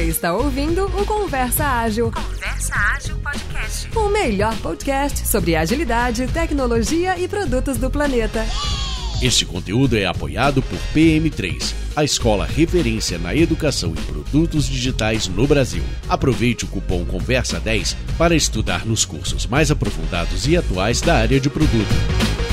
Você está ouvindo o Conversa Ágil. Conversa Ágil Podcast. O melhor podcast sobre agilidade, tecnologia e produtos do planeta. Este conteúdo é apoiado por PM3, a escola referência na educação em produtos digitais no Brasil. Aproveite o cupom Conversa10 para estudar nos cursos mais aprofundados e atuais da área de produto.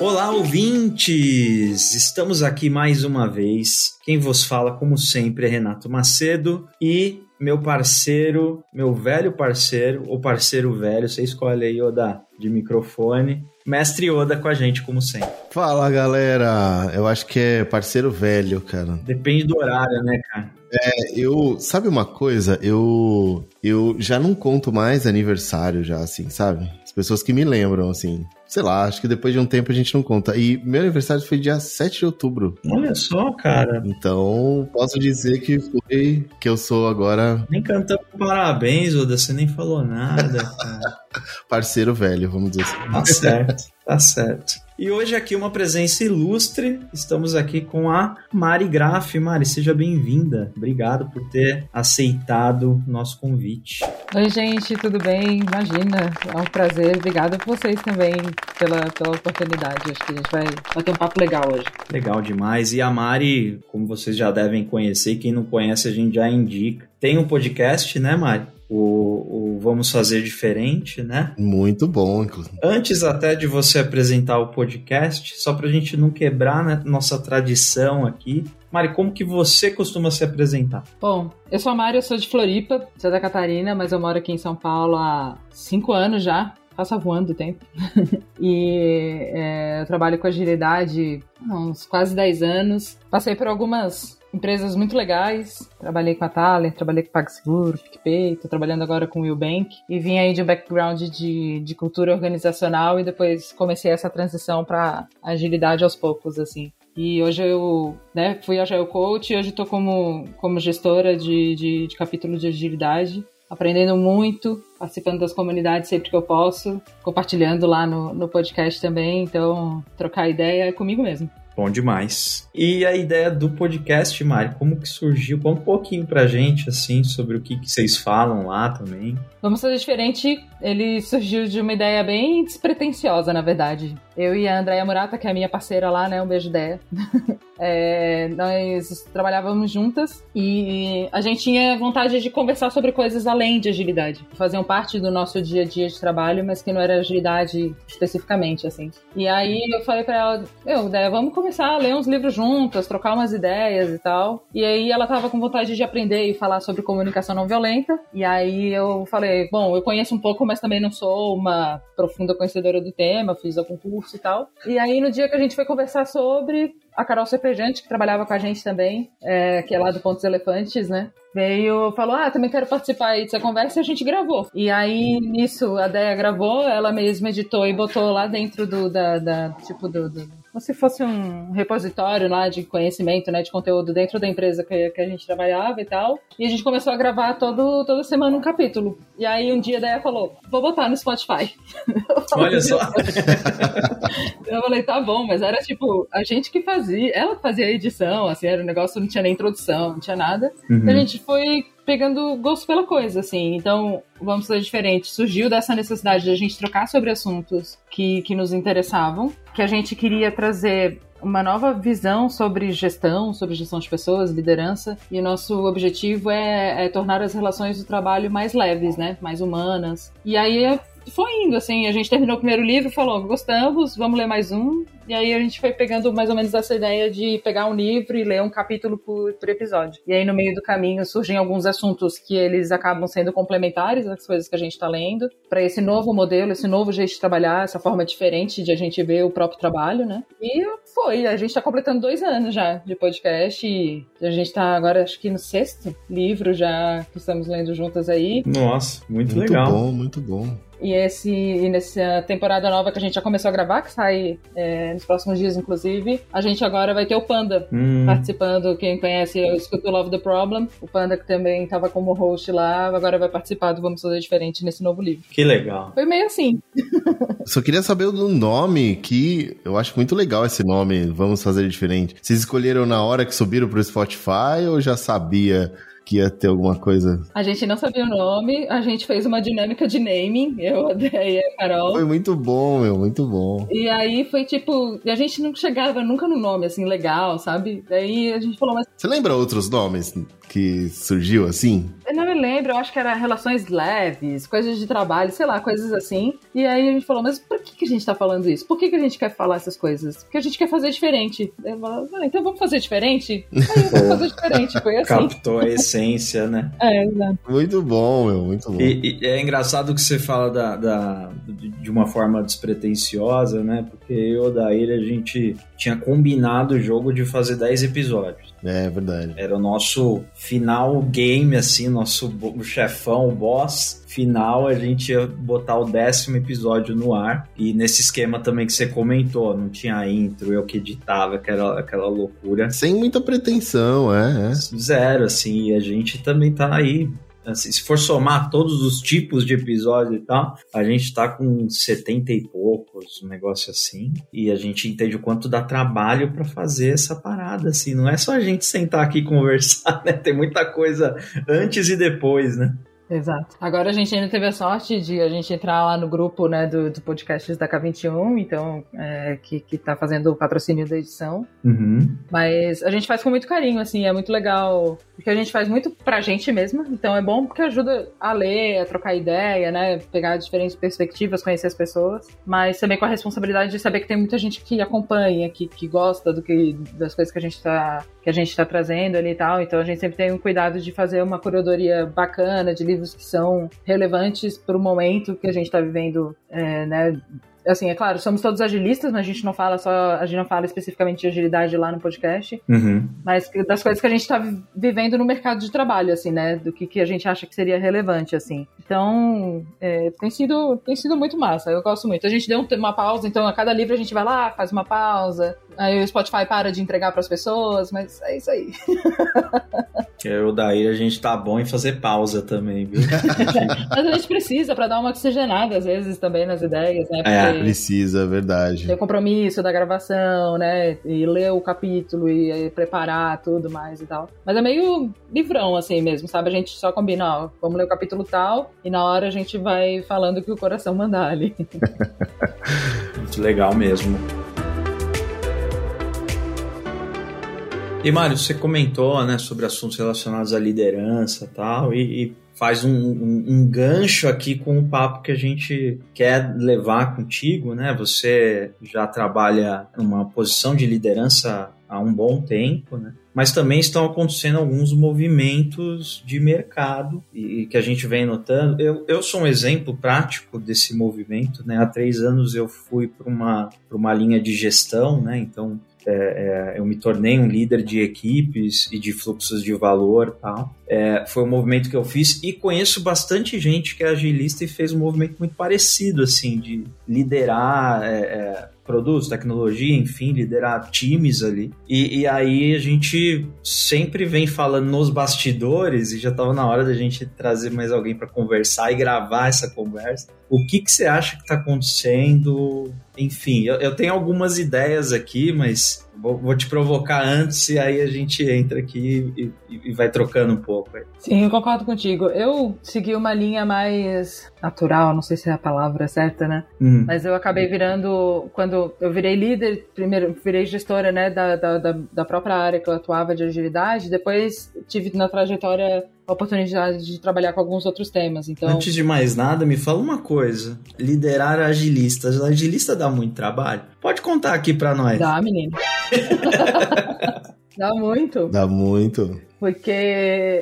Olá, ouvintes! Estamos aqui mais uma vez. Quem vos fala, como sempre, é Renato Macedo e meu parceiro, meu velho parceiro, ou parceiro velho, você escolhe aí, Oda, de microfone. Mestre Oda com a gente, como sempre. Fala, galera! Eu acho que é parceiro velho, cara. Depende do horário, né, cara? É, eu. Sabe uma coisa? Eu. Eu já não conto mais aniversário, já, assim, sabe? As pessoas que me lembram, assim. Sei lá, acho que depois de um tempo a gente não conta. E meu aniversário foi dia 7 de outubro. Olha só, cara. Então, posso dizer que foi que eu sou agora. Nem cantamos parabéns, Oda, você nem falou nada, cara. Parceiro velho, vamos dizer assim. Tá certo, tá certo. E hoje aqui uma presença ilustre. Estamos aqui com a Mari Graff. Mari, seja bem-vinda. Obrigado por ter aceitado nosso convite. Oi, gente, tudo bem? Imagina, é um prazer. Obrigada por vocês também pela, pela oportunidade. Acho que a gente vai bater um papo legal hoje. Legal demais. E a Mari, como vocês já devem conhecer, quem não conhece a gente já indica. Tem um podcast, né, Mari? O, o, Vamos Fazer Diferente, né? Muito bom, inclusive. Antes até de você apresentar o podcast, só para a gente não quebrar né, nossa tradição aqui, Mari, como que você costuma se apresentar? Bom, eu sou a Mari, eu sou de Floripa, Santa Catarina, mas eu moro aqui em São Paulo há cinco anos já. Passa voando o tempo. e é, eu trabalho com agilidade há uns quase 10 anos. Passei por algumas empresas muito legais. Trabalhei com a Thaler, trabalhei com PagSeguro, PicPay, tô trabalhando agora com o Willbank. E vim aí de um background de, de cultura organizacional e depois comecei essa transição para agilidade aos poucos, assim. E hoje eu né, fui Agile Coach e hoje estou como, como gestora de, de, de capítulo de agilidade, aprendendo muito, participando das comunidades sempre que eu posso, compartilhando lá no, no podcast também. Então, trocar ideia é comigo mesmo. Bom demais. E a ideia do podcast, Mari, como que surgiu? Conta um pouquinho pra gente, assim, sobre o que, que vocês falam lá também. Vamos fazer diferente. Ele surgiu de uma ideia bem despretensiosa, na verdade. Eu e a Andréia Murata, que é a minha parceira lá, né? Um beijo ideia. é, nós trabalhávamos juntas e a gente tinha vontade de conversar sobre coisas além de agilidade. Faziam parte do nosso dia a dia de trabalho, mas que não era agilidade especificamente, assim. E aí eu falei pra ela, meu, ideia, vamos começar a ler uns livros juntas, trocar umas ideias e tal. E aí ela tava com vontade de aprender e falar sobre comunicação não violenta. E aí eu falei, bom, eu conheço um pouco, mas também não sou uma profunda conhecedora do tema, fiz algum curso e tal. E aí, no dia que a gente foi conversar sobre, a Carol Cepejante, que trabalhava com a gente também, é, que é lá do Pontos Elefantes, né? Veio, falou, ah, também quero participar aí dessa conversa e a gente gravou. E aí, nisso, a Deia gravou, ela mesma editou e botou lá dentro do, da, da tipo, do, do como se fosse um repositório lá de conhecimento, né, de conteúdo dentro da empresa que, que a gente trabalhava e tal. E a gente começou a gravar todo, toda semana um capítulo. E aí um dia a Deia falou, vou botar no Spotify. Olha só. eu falei, tá bom, mas era tipo, a gente que fazia, ela que fazia a edição, assim, era um negócio, não tinha nem introdução, não tinha nada. Uhum. A gente foi pegando gosto pela coisa, assim. Então, vamos fazer diferente. Surgiu dessa necessidade de a gente trocar sobre assuntos que, que nos interessavam, que a gente queria trazer uma nova visão sobre gestão, sobre gestão de pessoas, liderança, e o nosso objetivo é, é tornar as relações do trabalho mais leves, né, mais humanas. E aí foi indo, assim, a gente terminou o primeiro livro, falou, gostamos, vamos ler mais um, e aí a gente foi pegando mais ou menos essa ideia de pegar um livro e ler um capítulo por, por episódio. E aí no meio do caminho surgem alguns assuntos que eles acabam sendo complementares às coisas que a gente está lendo, para esse novo modelo, esse novo jeito de trabalhar, essa forma diferente de a gente ver o próprio trabalho, né? E foi, a gente está completando dois anos já de podcast e a gente está agora, acho que no sexto livro já que estamos lendo juntas aí. Nossa, muito, muito legal. Muito bom, muito bom. E, esse, e nessa temporada nova que a gente já começou a gravar, que sai é, nos próximos dias, inclusive, a gente agora vai ter o Panda Hum, participando. Quem conhece, eu escuto Love the Problem. O Panda, que também estava como host lá, agora vai participar do Vamos Fazer Diferente nesse novo livro. que legal. Foi meio assim. Só queria saber do nome, que eu acho muito legal esse nome, Vamos Fazer Diferente. Vocês escolheram na hora que subiram pro Spotify ou já sabia que ia ter alguma coisa? A gente não sabia o nome, a gente fez uma dinâmica de naming, eu, a Deia e a Carol. Foi muito bom, meu, muito bom. E aí foi tipo, a gente não chegava nunca no nome assim legal, sabe? Daí a gente falou, mas Você lembra outros nomes que surgiu assim? eu não me lembro, eu acho que era relações leves, coisas de trabalho, sei lá, coisas assim. E aí a gente falou, mas por que, que a gente tá falando isso? Por que, que a gente quer falar essas coisas? Porque a gente quer fazer diferente. Eu falava, ah, então vamos fazer diferente? Aí vamos fazer diferente, foi assim. Captou a essência, né? É, exato. Muito bom, meu, muito bom. E, e é engraçado que você fala da, da- de uma forma despretensiosa, né? Porque eu da ilha a gente tinha combinado o jogo de fazer 10 episódios. É verdade. Era o nosso final game, assim, nosso chefão, o boss final, a gente ia botar o décimo episódio no ar. E nesse esquema também que você comentou, não tinha intro, eu que editava, aquela, aquela loucura. Sem muita pretensão, é, é. Zero, assim, e a gente também tá aí. Assim, se for somar todos os tipos de episódio e tal, a gente tá com 70 e poucos, um negócio assim. E a gente entende o quanto dá trabalho pra fazer essa parada, assim. Não é só a gente sentar aqui e conversar, né? Tem muita coisa antes e depois, né? Exato. Agora a gente ainda teve a sorte de a gente entrar lá no grupo né, do, do podcasts da K21, então, é, que, que tá fazendo o patrocínio da edição. Uhum. Mas a gente faz com muito carinho, assim, é muito legal, porque a gente faz muito pra gente mesma, então é bom porque ajuda a ler, a trocar ideia, né, pegar diferentes perspectivas, conhecer as pessoas, mas também com a responsabilidade de saber que tem muita gente que acompanha, que, que gosta do que, das coisas que a gente tá que a gente tá trazendo ali e tal, então a gente sempre tem um cuidado de fazer uma curadoria bacana de livros que são relevantes pro momento que a gente tá vivendo, é, né, assim, é claro, somos todos agilistas, mas a gente não fala só, a gente não fala especificamente de agilidade lá no podcast, Uhum. mas das coisas que a gente está vivendo no mercado de trabalho, assim, né? Do que, que a gente acha que seria relevante, assim. Então, é, tem sido tem sido muito massa. Eu gosto muito. A gente deu um- uma pausa, então a cada livro a gente vai lá, faz uma pausa. Aí o Spotify para de entregar para as pessoas, mas é isso aí. Eu daí a gente tá bom em fazer pausa também, viu? Mas a gente precisa para dar uma oxigenada às vezes também nas ideias, né? É, Porque Precisa, é verdade. tem o compromisso da gravação, né? E ler o capítulo e preparar tudo mais e tal. Mas é meio livrão, assim mesmo, sabe? A gente só combina, ó, vamos ler o capítulo tal, e na hora a gente vai falando o que o coração mandar ali. Muito legal mesmo. E Mário, você comentou né, sobre assuntos relacionados à liderança tal, e, e faz um, um- um gancho aqui com o papo que a gente quer levar contigo, né? Você já trabalha numa posição de liderança há um bom tempo, né? Mas também estão acontecendo alguns movimentos de mercado e, e que a gente vem notando. Eu, eu sou um exemplo prático desse movimento, né? Há três anos eu fui para uma, uma linha de gestão, né? Então é, é, eu me tornei um líder de equipes e de fluxos de valor tal. É, foi um movimento que eu fiz e conheço bastante gente que é agilista e fez um movimento muito parecido, assim, de liderar é, é, produtos, tecnologia, enfim, liderar times ali. E, e aí a gente sempre vem falando nos bastidores e já estava na hora da gente trazer mais alguém para conversar e gravar essa conversa. O que, que você acha que está acontecendo? Enfim, eu, eu tenho algumas ideias aqui, mas vou, vou te provocar antes e aí a gente entra aqui e, e- e vai trocando um pouco. aí. Sim, eu concordo contigo. Eu segui uma linha mais natural, não sei se é a palavra certa, né? Hum. Mas eu acabei virando, quando eu virei líder, primeiro virei gestora, né, da, da- da própria área que eu atuava de agilidade, depois tive na trajetória a oportunidade de trabalhar com alguns outros temas, então... Antes de mais nada, me fala uma coisa: liderar agilistas. Agilista dá muito trabalho. Pode contar aqui para nós. Dá, menino. Dá muito, Dá muito. porque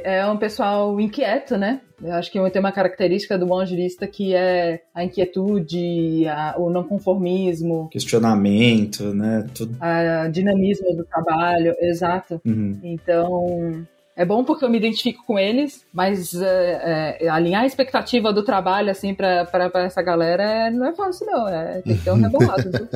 é um pessoal inquieto, né? Eu acho que tem uma característica do bom agilista que é a inquietude, a- o não conformismo, Questionamento, né? Tudo. a dinamismo do trabalho, exato. Uhum. Então, é bom porque eu me identifico com eles, mas é, é, alinhar a expectativa do trabalho, assim, pra, pra, pra essa galera é, não é fácil, não. É, tem que ter um rebolado.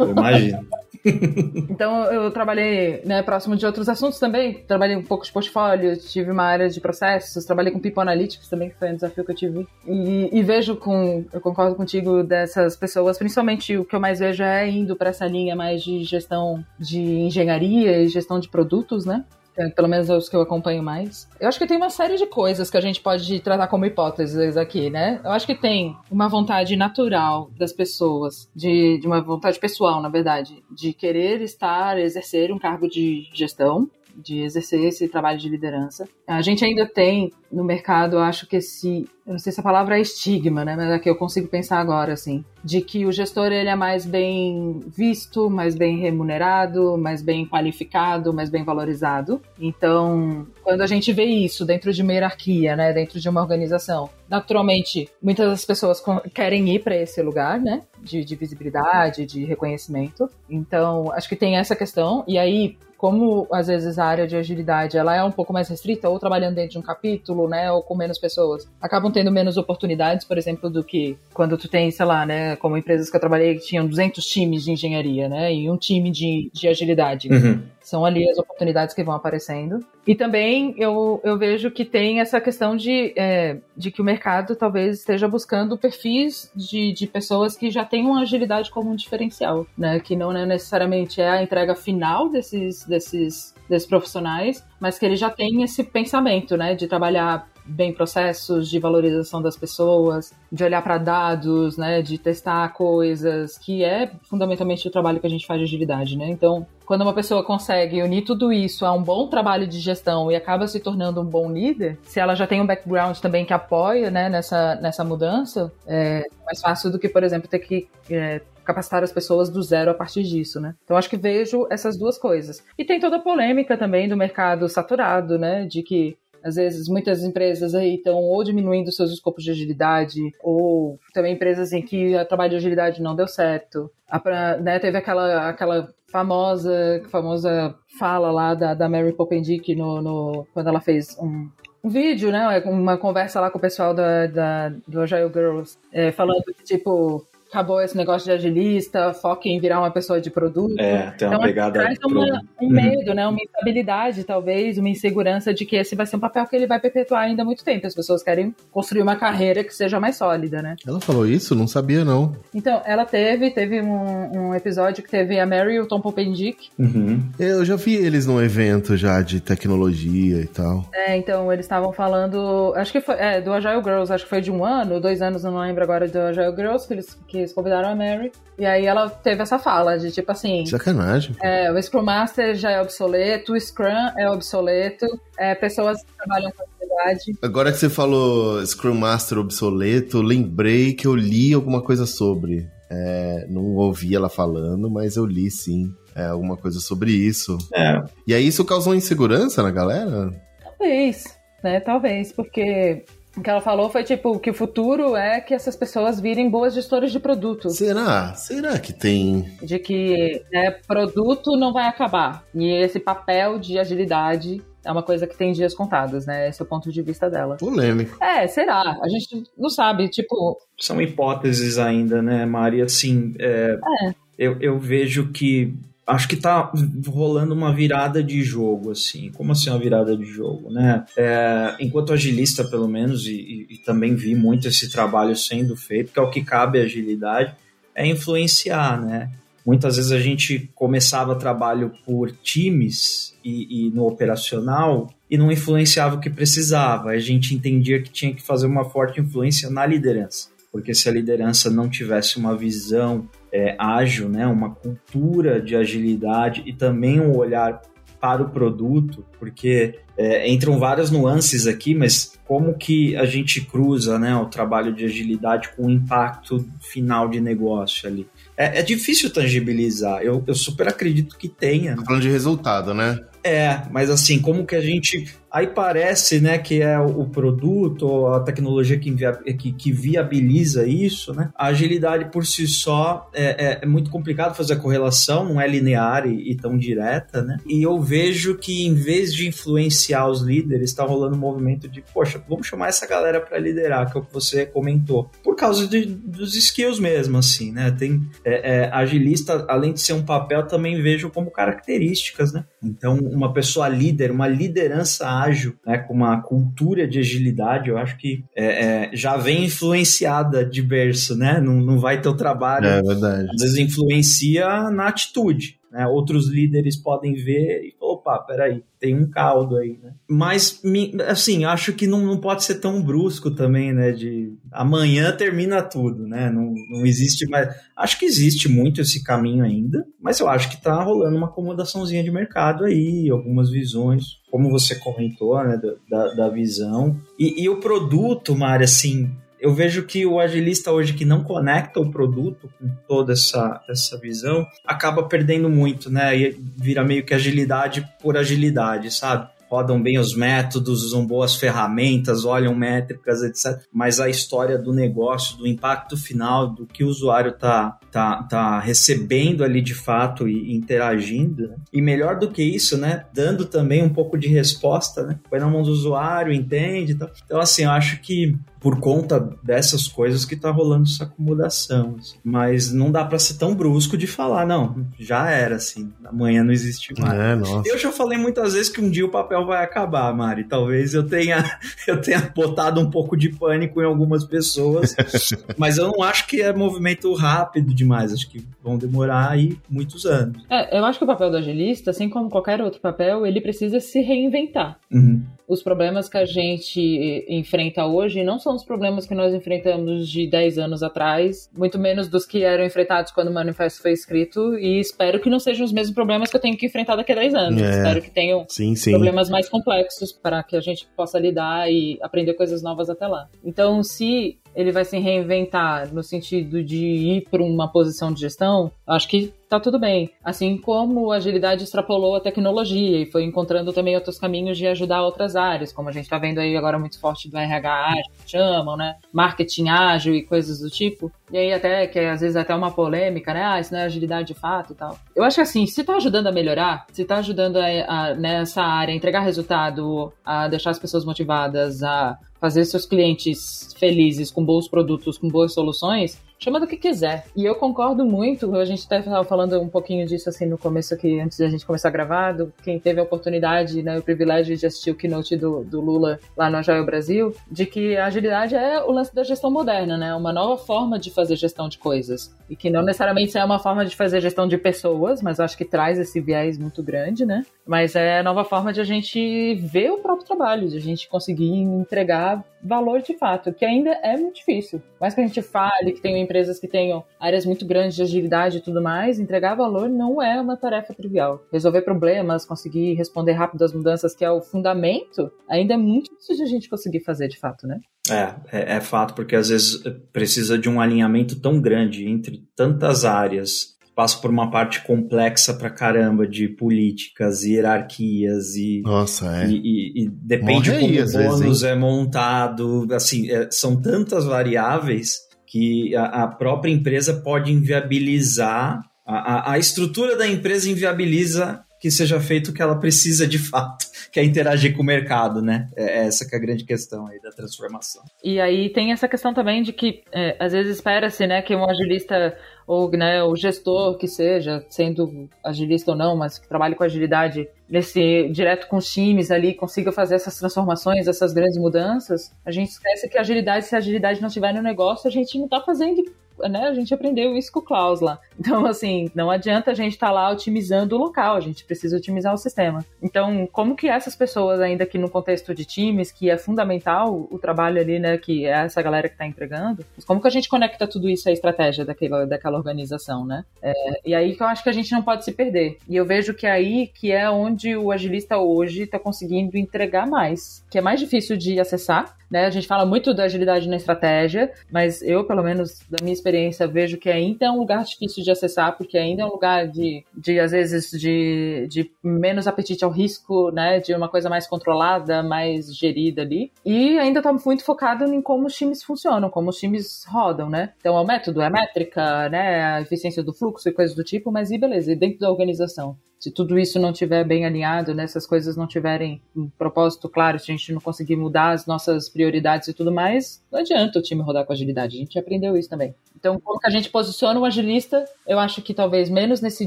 Eu imagino. então, eu trabalhei né, próximo de outros assuntos também. Trabalhei um pouco de portfólio, tive uma área de processos, trabalhei com People Analytics também, que foi um desafio que eu tive. E, e vejo com, eu concordo contigo dessas pessoas, principalmente o que eu mais vejo é indo para essa linha mais de gestão de engenharia e gestão de produtos, né? É, pelo menos os que eu acompanho mais. Eu acho que tem uma série de coisas que a gente pode tratar como hipóteses aqui, né? Eu acho que tem uma vontade natural das pessoas, de, de uma vontade pessoal, na verdade, de querer estar, exercer um cargo de gestão de exercer esse trabalho de liderança. A gente ainda tem no mercado, acho que esse, eu não sei se a palavra é estigma, né, mas é que eu consigo pensar agora, assim, de que o gestor ele é mais bem visto, mais bem remunerado, mais bem qualificado, mais bem valorizado. Então, quando a gente vê isso dentro de uma hierarquia, né, dentro de uma organização, naturalmente, muitas das pessoas querem ir para esse lugar, né, de, de visibilidade, de reconhecimento. Então, acho que tem essa questão. E aí, como às vezes a área de agilidade ela é um pouco mais restrita, ou trabalhando dentro de um capítulo, né, ou com menos pessoas, acabam tendo menos oportunidades, por exemplo, do que quando tu tem, sei lá, né, como empresas que eu trabalhei que tinham 200 times de engenharia, né, e um time de, de agilidade. Uhum. São ali as oportunidades que vão aparecendo. E também eu, eu vejo que tem essa questão de, é, de que o mercado talvez esteja buscando perfis de, de pessoas que já tenham agilidade como um diferencial, né? Que não é necessariamente é a entrega final desses, desses, desses profissionais, mas que ele já tem esse pensamento, né? De trabalhar bem processos de valorização das pessoas, de olhar para dados, né, de testar coisas, que é fundamentalmente o trabalho que a gente faz de agilidade, né? Então, quando uma pessoa consegue unir tudo isso a um bom trabalho de gestão e acaba se tornando um bom líder, se ela já tem um background também que apoia, né, nessa, nessa mudança, é mais fácil do que, por exemplo, ter que é, capacitar as pessoas do zero a partir disso, né? Então acho que vejo essas duas coisas. E tem toda a polêmica também do mercado saturado, né? De que às vezes, muitas empresas aí estão ou diminuindo seus escopos de agilidade, ou também empresas em que o trabalho de agilidade não deu certo. A, né, teve aquela, aquela famosa, famosa fala lá da, da Mary Popendick no, no, quando ela fez um, um vídeo, né? Uma conversa lá com o pessoal da, da do Agile Girls, é, falando que, tipo, acabou esse negócio de agilista, foca em virar uma pessoa de produto. É, tem uma então, pegada. Traz uma, um uhum. medo, né? Uma instabilidade, talvez, uma insegurança de que esse vai ser um papel que ele vai perpetuar ainda há muito tempo. As pessoas querem construir uma carreira que seja mais sólida, né? Ela falou isso? Não sabia, não. Então, ela teve, teve um, um episódio que teve a Mary e o Tom Popendick. Uhum. Eu já vi eles num evento já de tecnologia e tal. É, então, eles estavam falando, acho que foi, é, do Agile Girls, acho que foi de um ano, dois anos, não lembro agora, do Agile Girls, que eles, que eles convidaram a Mary. E aí ela teve essa fala de tipo assim. Sacanagem. É, o Scrum Master já é obsoleto, o Scrum é obsoleto, é, pessoas que trabalham com agilidade. Agora que você falou Scrum Master obsoleto, lembrei que eu li alguma coisa sobre. É, não ouvi ela falando, mas eu li sim. É, alguma coisa sobre isso. É. E aí isso causou insegurança na galera? Talvez, né? Talvez, porque o que ela falou foi tipo que o futuro é que essas pessoas virem boas gestoras de produto. Será? Será que tem? De que né, produto não vai acabar. E esse papel de agilidade é uma coisa que tem dias contados, né? Esse é o ponto de vista dela. Polêmico. É, será? A gente não sabe, tipo. São hipóteses ainda, né, Mari? Assim, é, é. Eu, eu vejo que acho que tá rolando uma virada de jogo, assim. Como assim uma virada de jogo, né? É, enquanto agilista, pelo menos, e, e, e, também vi muito esse trabalho sendo feito, que é o que cabe à agilidade, é influenciar, né? Muitas vezes a gente começava trabalho por times e, e no operacional e não influenciava o que precisava. A gente entendia que tinha que fazer uma forte influência na liderança porque se a liderança não tivesse uma visão é, ágil, né, uma cultura de agilidade e também um olhar para o produto, porque é, entram várias nuances aqui, mas como que a gente cruza né, o trabalho de agilidade com o impacto final de negócio ali? É, é difícil tangibilizar, eu, eu super acredito que tenha. Tá falando de resultado, né? É, mas assim, como que a gente aí parece, né, que é o produto ou a tecnologia que, que, que, viabiliza isso, né? A agilidade por si só é, é, é muito complicado fazer a correlação, não é linear e, e, tão direta, né? E eu vejo que em vez de influenciar os líderes, está rolando um movimento de, poxa, vamos chamar essa galera para liderar, que é o que você comentou, por causa de, dos skills mesmo, assim, né? Tem é, é, agilista, além de ser um papel, também vejo como características, né? Então, uma pessoa líder, uma liderança ágil, né, com uma cultura de agilidade, eu acho que é, é, já vem influenciada de berço, né? Não, não vai ter o trabalho. É verdade. Às vezes influencia na atitude. Né? Outros líderes podem ver e opa, peraí, tem um caldo aí, né? Mas, assim, acho que não, não pode ser tão brusco também, né? De amanhã termina tudo, né? Não, não existe mais. Acho que existe muito esse caminho ainda, mas eu acho que tá rolando uma acomodaçãozinha de mercado aí, algumas visões, como você comentou, né? Da, da, visão. E, e o produto, Mari, assim, eu vejo que o agilista hoje que não conecta o produto com toda essa, essa visão acaba perdendo muito, né? E vira meio que agilidade por agilidade, sabe? rodam bem os métodos, usam boas ferramentas, olham métricas, etc. Mas a história do negócio, do impacto final, do que o usuário está tá, tá recebendo ali de fato e interagindo. Né? E melhor do que isso, né? Dando também um pouco de resposta, né? Põe na mão do usuário, entende. Então, então assim, eu acho que por conta dessas coisas que tá rolando essa acomodação. Assim. Mas não dá para ser tão brusco de falar, não, já era, assim, amanhã não existe mais. É, nossa. Eu já falei muitas vezes que um dia o papel vai acabar, Mari. Talvez eu tenha, eu tenha botado um pouco de pânico em algumas pessoas, mas eu não acho que é movimento rápido demais. Acho que vão demorar aí muitos anos. É, eu acho que o papel do agilista, assim como qualquer outro papel, ele precisa se reinventar. Uhum os problemas que a gente enfrenta hoje não são os problemas que nós enfrentamos de 10 anos atrás, muito menos dos que eram enfrentados quando o manifesto foi escrito, e espero que não sejam os mesmos problemas que eu tenho que enfrentar daqui a 10 anos. É. Espero que tenham sim, sim. problemas mais complexos para que a gente possa lidar e aprender coisas novas até lá. Então, se ele vai se reinventar no sentido de ir para uma posição de gestão, acho que tá tudo bem. Assim como a agilidade extrapolou a tecnologia e foi encontrando também outros caminhos de ajudar outras áreas, como a gente está vendo aí agora muito forte do RH ágil, chamam, né? Marketing ágil e coisas do tipo. E aí até, que é, às vezes até uma polêmica, né? Ah, isso não é agilidade de fato e tal. Eu acho que assim, se tá ajudando a melhorar, se tá ajudando a, a, nessa área a entregar resultado, a deixar as pessoas motivadas, a fazer seus clientes felizes com bons produtos, com boas soluções, chama do que quiser. E eu concordo muito, a gente estava falando um pouquinho disso assim no começo aqui, antes da gente começar a quem teve a oportunidade, né, o privilégio de assistir o keynote do, do Lula lá no Agile Brasil, de que a agilidade é o lance da gestão moderna, né, uma nova forma de fazer gestão de coisas. E que não necessariamente é uma forma de fazer gestão de pessoas, mas acho que traz esse viés muito grande, né, mas é a nova forma de a gente ver o próprio trabalho, de a gente conseguir entregar valor de fato, que ainda é muito difícil. Mais que a gente fale que tem empresas que tenham áreas muito grandes de agilidade e tudo mais, entregar valor não é uma tarefa trivial. Resolver problemas, conseguir responder rápido às mudanças, que é o fundamento, ainda é muito difícil de a gente conseguir fazer de fato, né? É, é, é fato, porque às vezes precisa de um alinhamento tão grande entre tantas áreas passa por uma parte complexa pra caramba de políticas e hierarquias e. Nossa, é. E, e, e depende Morre como aí, o bônus vezes, é montado. Assim, é, são tantas variáveis que a, a, própria empresa pode inviabilizar. A, a, a estrutura da empresa inviabiliza que seja feito o que ela precisa de fato, que é interagir com o mercado, né? É essa que é a grande questão aí da transformação. E aí tem essa questão também de que é, às vezes espera-se, né, que um agilista ou né, o gestor que seja, sendo agilista ou não, mas que trabalhe com agilidade, nesse direto com os times ali, consiga fazer essas transformações, essas grandes mudanças, a gente esquece que agilidade, se a agilidade não estiver no negócio, a gente não está fazendo né, a gente aprendeu isso com o Klaus lá. Então, assim, não adianta a gente estar tá lá otimizando o local, a gente precisa otimizar o sistema. Então, como que essas pessoas, ainda que no contexto de times, que é fundamental o trabalho ali, né, que é essa galera que está entregando, como que a gente conecta tudo isso à estratégia daquela, daquela organização, né? É, e aí que eu acho que a gente não pode se perder. E eu vejo que é aí que é onde o agilista hoje está conseguindo entregar mais, que é mais difícil de acessar, né? A gente fala muito da agilidade na estratégia, mas eu, pelo menos, da minha experiência, vejo que ainda é um lugar difícil de acessar, porque ainda é um lugar de, de às vezes, de, de menos apetite ao risco, né? De uma coisa mais controlada, mais gerida ali. E ainda está muito focado em como os times funcionam, como os times rodam, né? Então, é o método, é a métrica, né? A eficiência do fluxo e coisas do tipo, mas e beleza, e dentro da organização? Se tudo isso não estiver bem alinhado, né, se as coisas não tiverem um propósito claro, se a gente não conseguir mudar as nossas prioridades e tudo mais, não adianta o time rodar com agilidade. A gente aprendeu isso também. Então, como que a gente posiciona o agilista? Eu acho que talvez menos nesse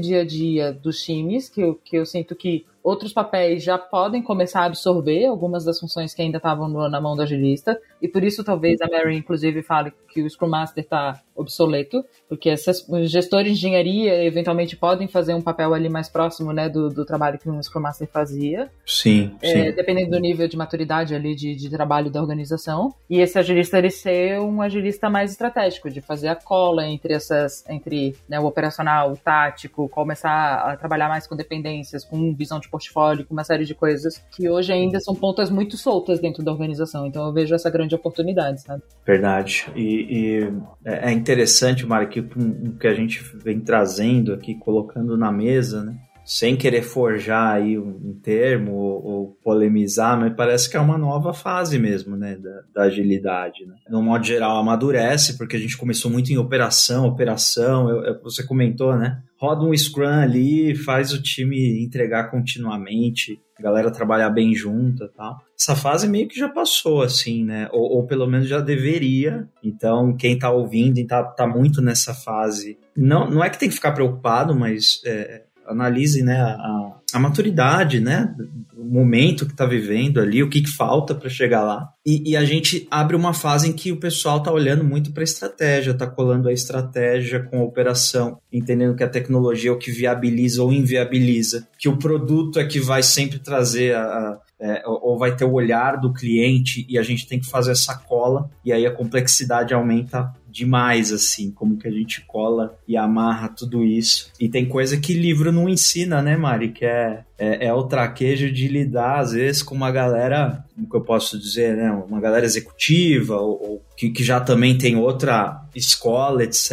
dia a dia dos times, que eu, que eu sinto que outros papéis já podem começar a absorver algumas das funções que ainda estavam na mão do agilista, e por isso talvez a Mary, inclusive, fale que o Scrum Master está obsoleto, porque esses gestores de engenharia eventualmente podem fazer um papel ali mais próximo né, do, do trabalho que um Scrum Master fazia. Sim, é, sim. Dependendo do nível de maturidade ali de, de trabalho da organização. E esse agilista ele ser um agilista mais estratégico, de fazer a cola entre essas, entre né, o operacional, o tático, começar a trabalhar mais com dependências, com visão de portfólio, com uma série de coisas que hoje ainda são pontas muito soltas dentro da organização. Então eu vejo essa grande oportunidade, sabe? Verdade. E, e é, é interessante, Mari, que o que a gente vem trazendo aqui, colocando na mesa, né? Sem querer forjar aí um termo ou, ou, polemizar, mas parece que é uma nova fase mesmo, né, da, da, agilidade, né? No modo geral, amadurece, porque a gente começou muito em operação, operação, eu, eu, você comentou, né? Roda um Scrum ali, faz o time entregar continuamente, a galera trabalhar bem junta tal. Essa fase meio que já passou, assim, né? Ou, ou pelo menos já deveria. Então, quem tá ouvindo e tá, tá muito nessa fase, não, não é que tem que ficar preocupado, mas... É, analise né, a, a maturidade, né, o momento que está vivendo ali, o que, que falta para chegar lá. E, e, a gente abre uma fase em que o pessoal está olhando muito para a estratégia, está colando a estratégia com a operação, entendendo que a tecnologia é o que viabiliza ou inviabiliza, que o produto é que vai sempre trazer a, a é, ou vai ter o olhar do cliente e a gente tem que fazer essa cola e aí a complexidade aumenta demais, assim, como que a gente cola e amarra tudo isso. E tem coisa que livro não ensina, né, Mari? Que é, é, é o traquejo de lidar, às vezes, com uma galera, como que eu posso dizer, né? Uma galera executiva, ou, ou que, que já também tem outra escola, etc,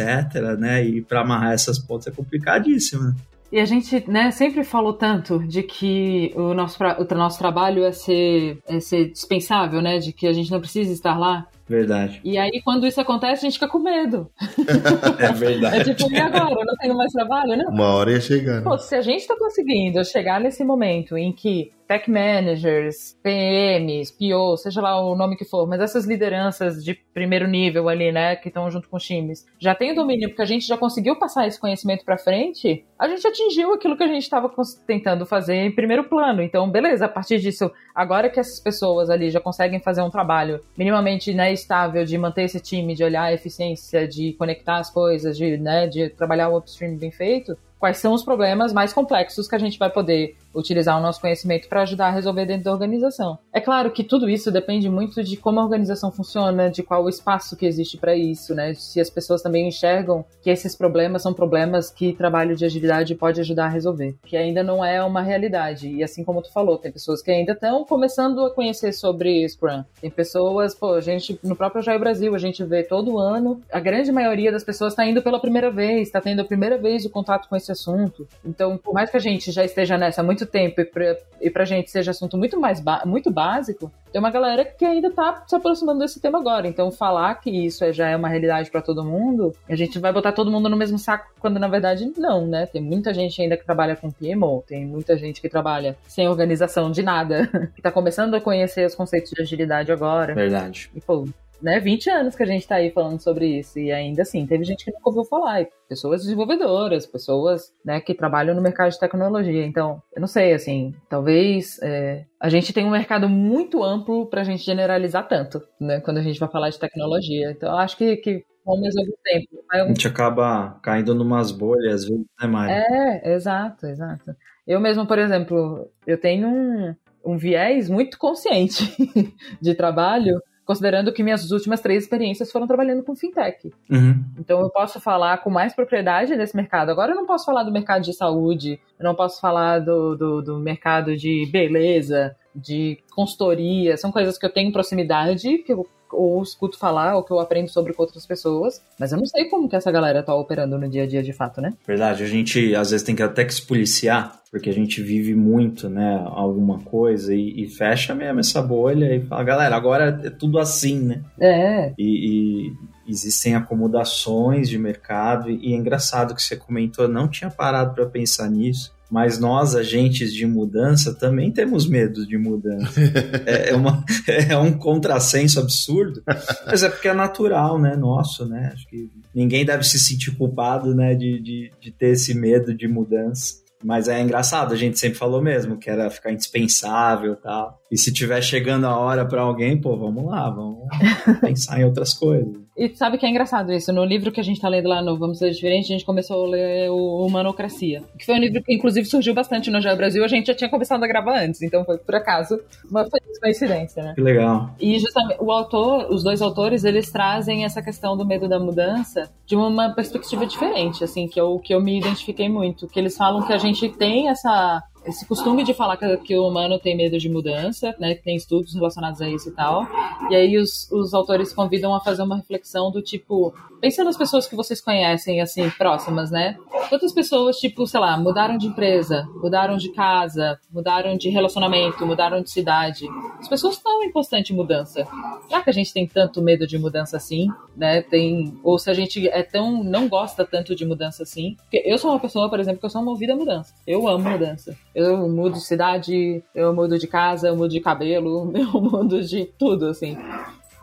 né? E para amarrar essas pontas é complicadíssimo, né? E a gente né, sempre falou tanto de que o nosso, o nosso trabalho é ser, é ser dispensável, né? De que a gente não precisa estar lá. Verdade. E aí, quando isso acontece, a gente fica com medo. é verdade. É tipo, e agora? Eu não tenho mais trabalho? Não. Uma hora ia chegar. Né? Pô, se a gente tá conseguindo chegar nesse momento em que tech managers, PMs, PO, seja lá o nome que for, mas essas lideranças de primeiro nível ali, né, que estão junto com os times, já tem o domínio porque a gente já conseguiu passar esse conhecimento para frente, a gente atingiu aquilo que a gente estava tentando fazer em primeiro plano. Então, beleza, a partir disso, agora que essas pessoas ali já conseguem fazer um trabalho minimamente né, estável de manter esse time, de olhar a eficiência, de conectar as coisas, de, né, de trabalhar o upstream bem feito, quais são os problemas mais complexos que a gente vai poder utilizar o nosso conhecimento para ajudar a resolver dentro da organização. É claro que tudo isso depende muito de como a organização funciona, de qual o espaço que existe para isso, né? Se as pessoas também enxergam que esses problemas são problemas que trabalho de agilidade pode ajudar a resolver, que ainda não é uma realidade. E assim como tu falou, tem pessoas que ainda estão começando a conhecer sobre Scrum. Tem pessoas, pô, a gente no próprio Jair Brasil, a gente vê todo ano, a grande maioria das pessoas está indo pela primeira vez, está tendo a primeira vez o contato com esse assunto. Então, por mais que a gente já esteja nessa há muito muito tempo e pra, e pra gente seja assunto muito mais muito básico, tem uma galera que ainda tá se aproximando desse tema agora. Então, falar que isso é, já é uma realidade para todo mundo, a gente vai botar todo mundo no mesmo saco, quando na verdade não, né? Tem muita gente ainda que trabalha com PMO, tem muita gente que trabalha sem organização de nada, que tá começando a conhecer os conceitos de agilidade agora. Verdade. E, pô, né, 20 anos que a gente tá aí falando sobre isso, e ainda assim, teve gente que nunca ouviu falar, pessoas desenvolvedoras, pessoas, né, que trabalham no mercado de tecnologia, então, eu não sei, assim, talvez é, a gente tenha um mercado muito amplo pra gente generalizar tanto, né, quando a gente vai falar de tecnologia, então eu acho que, que ao mesmo tempo. A gente acaba caindo numas bolhas, às vezes, né, Mari? É, exato, exato. Eu mesmo, por exemplo, eu tenho um, um viés muito consciente de trabalho, considerando que minhas últimas três experiências foram trabalhando com fintech. Uhum. Então eu posso falar com mais propriedade desse mercado. Agora eu não posso falar do mercado de saúde, eu não posso falar do, do, do mercado de beleza, de consultoria, são coisas que eu tenho proximidade, que eu ou escuto falar, ou que eu aprendo sobre com outras pessoas, mas eu não sei como que essa galera tá operando no dia a dia de fato, né? Verdade, a gente às vezes tem que até que se policiar, porque a gente vive muito, né, alguma coisa e, e fecha mesmo essa bolha e fala, galera, agora é tudo assim, né? É. E, e existem acomodações de mercado e, é engraçado que você comentou, não tinha parado para pensar nisso. Mas nós, agentes de mudança, também temos medo de mudança. é, é uma, é um contrassenso absurdo, mas é porque é natural, né? Nosso, né? Acho que ninguém deve se sentir culpado, né? De, de, de ter esse medo de mudança. Mas é engraçado, a gente sempre falou mesmo que era ficar indispensável e tal. E se tiver chegando a hora para alguém, pô, vamos lá, vamos pensar em outras coisas. E sabe que é engraçado isso? No livro que a gente tá lendo lá no Vamos Ser Diferente, a gente começou a ler o Humanocracia. Que foi um livro que, inclusive, surgiu bastante no Joia Brasil. A gente já tinha começado a gravar antes, então foi por acaso uma coincidência, né? Que legal. E justamente o autor, os dois autores, eles trazem essa questão do medo da mudança de uma perspectiva diferente, assim, que eu, que eu me identifiquei muito. Que eles falam que a gente tem essa esse costume de falar que, que, o humano tem medo de mudança, né? Tem estudos relacionados a isso e tal. E aí os, os autores convidam a fazer uma reflexão do tipo, pensa nas pessoas que vocês conhecem, assim, próximas, né? Quantas pessoas, tipo, sei lá, mudaram de empresa, mudaram de casa, mudaram de relacionamento, mudaram de cidade. As pessoas estão em constante mudança. Será que a gente tem tanto medo de mudança assim, né? Tem, ou se a gente é tão, não gosta tanto de mudança assim. Porque eu sou uma pessoa, por exemplo, que eu sou movida a mudança. Eu amo mudança. Eu mudo de cidade, eu mudo de casa, eu mudo de cabelo, eu mudo de tudo, assim.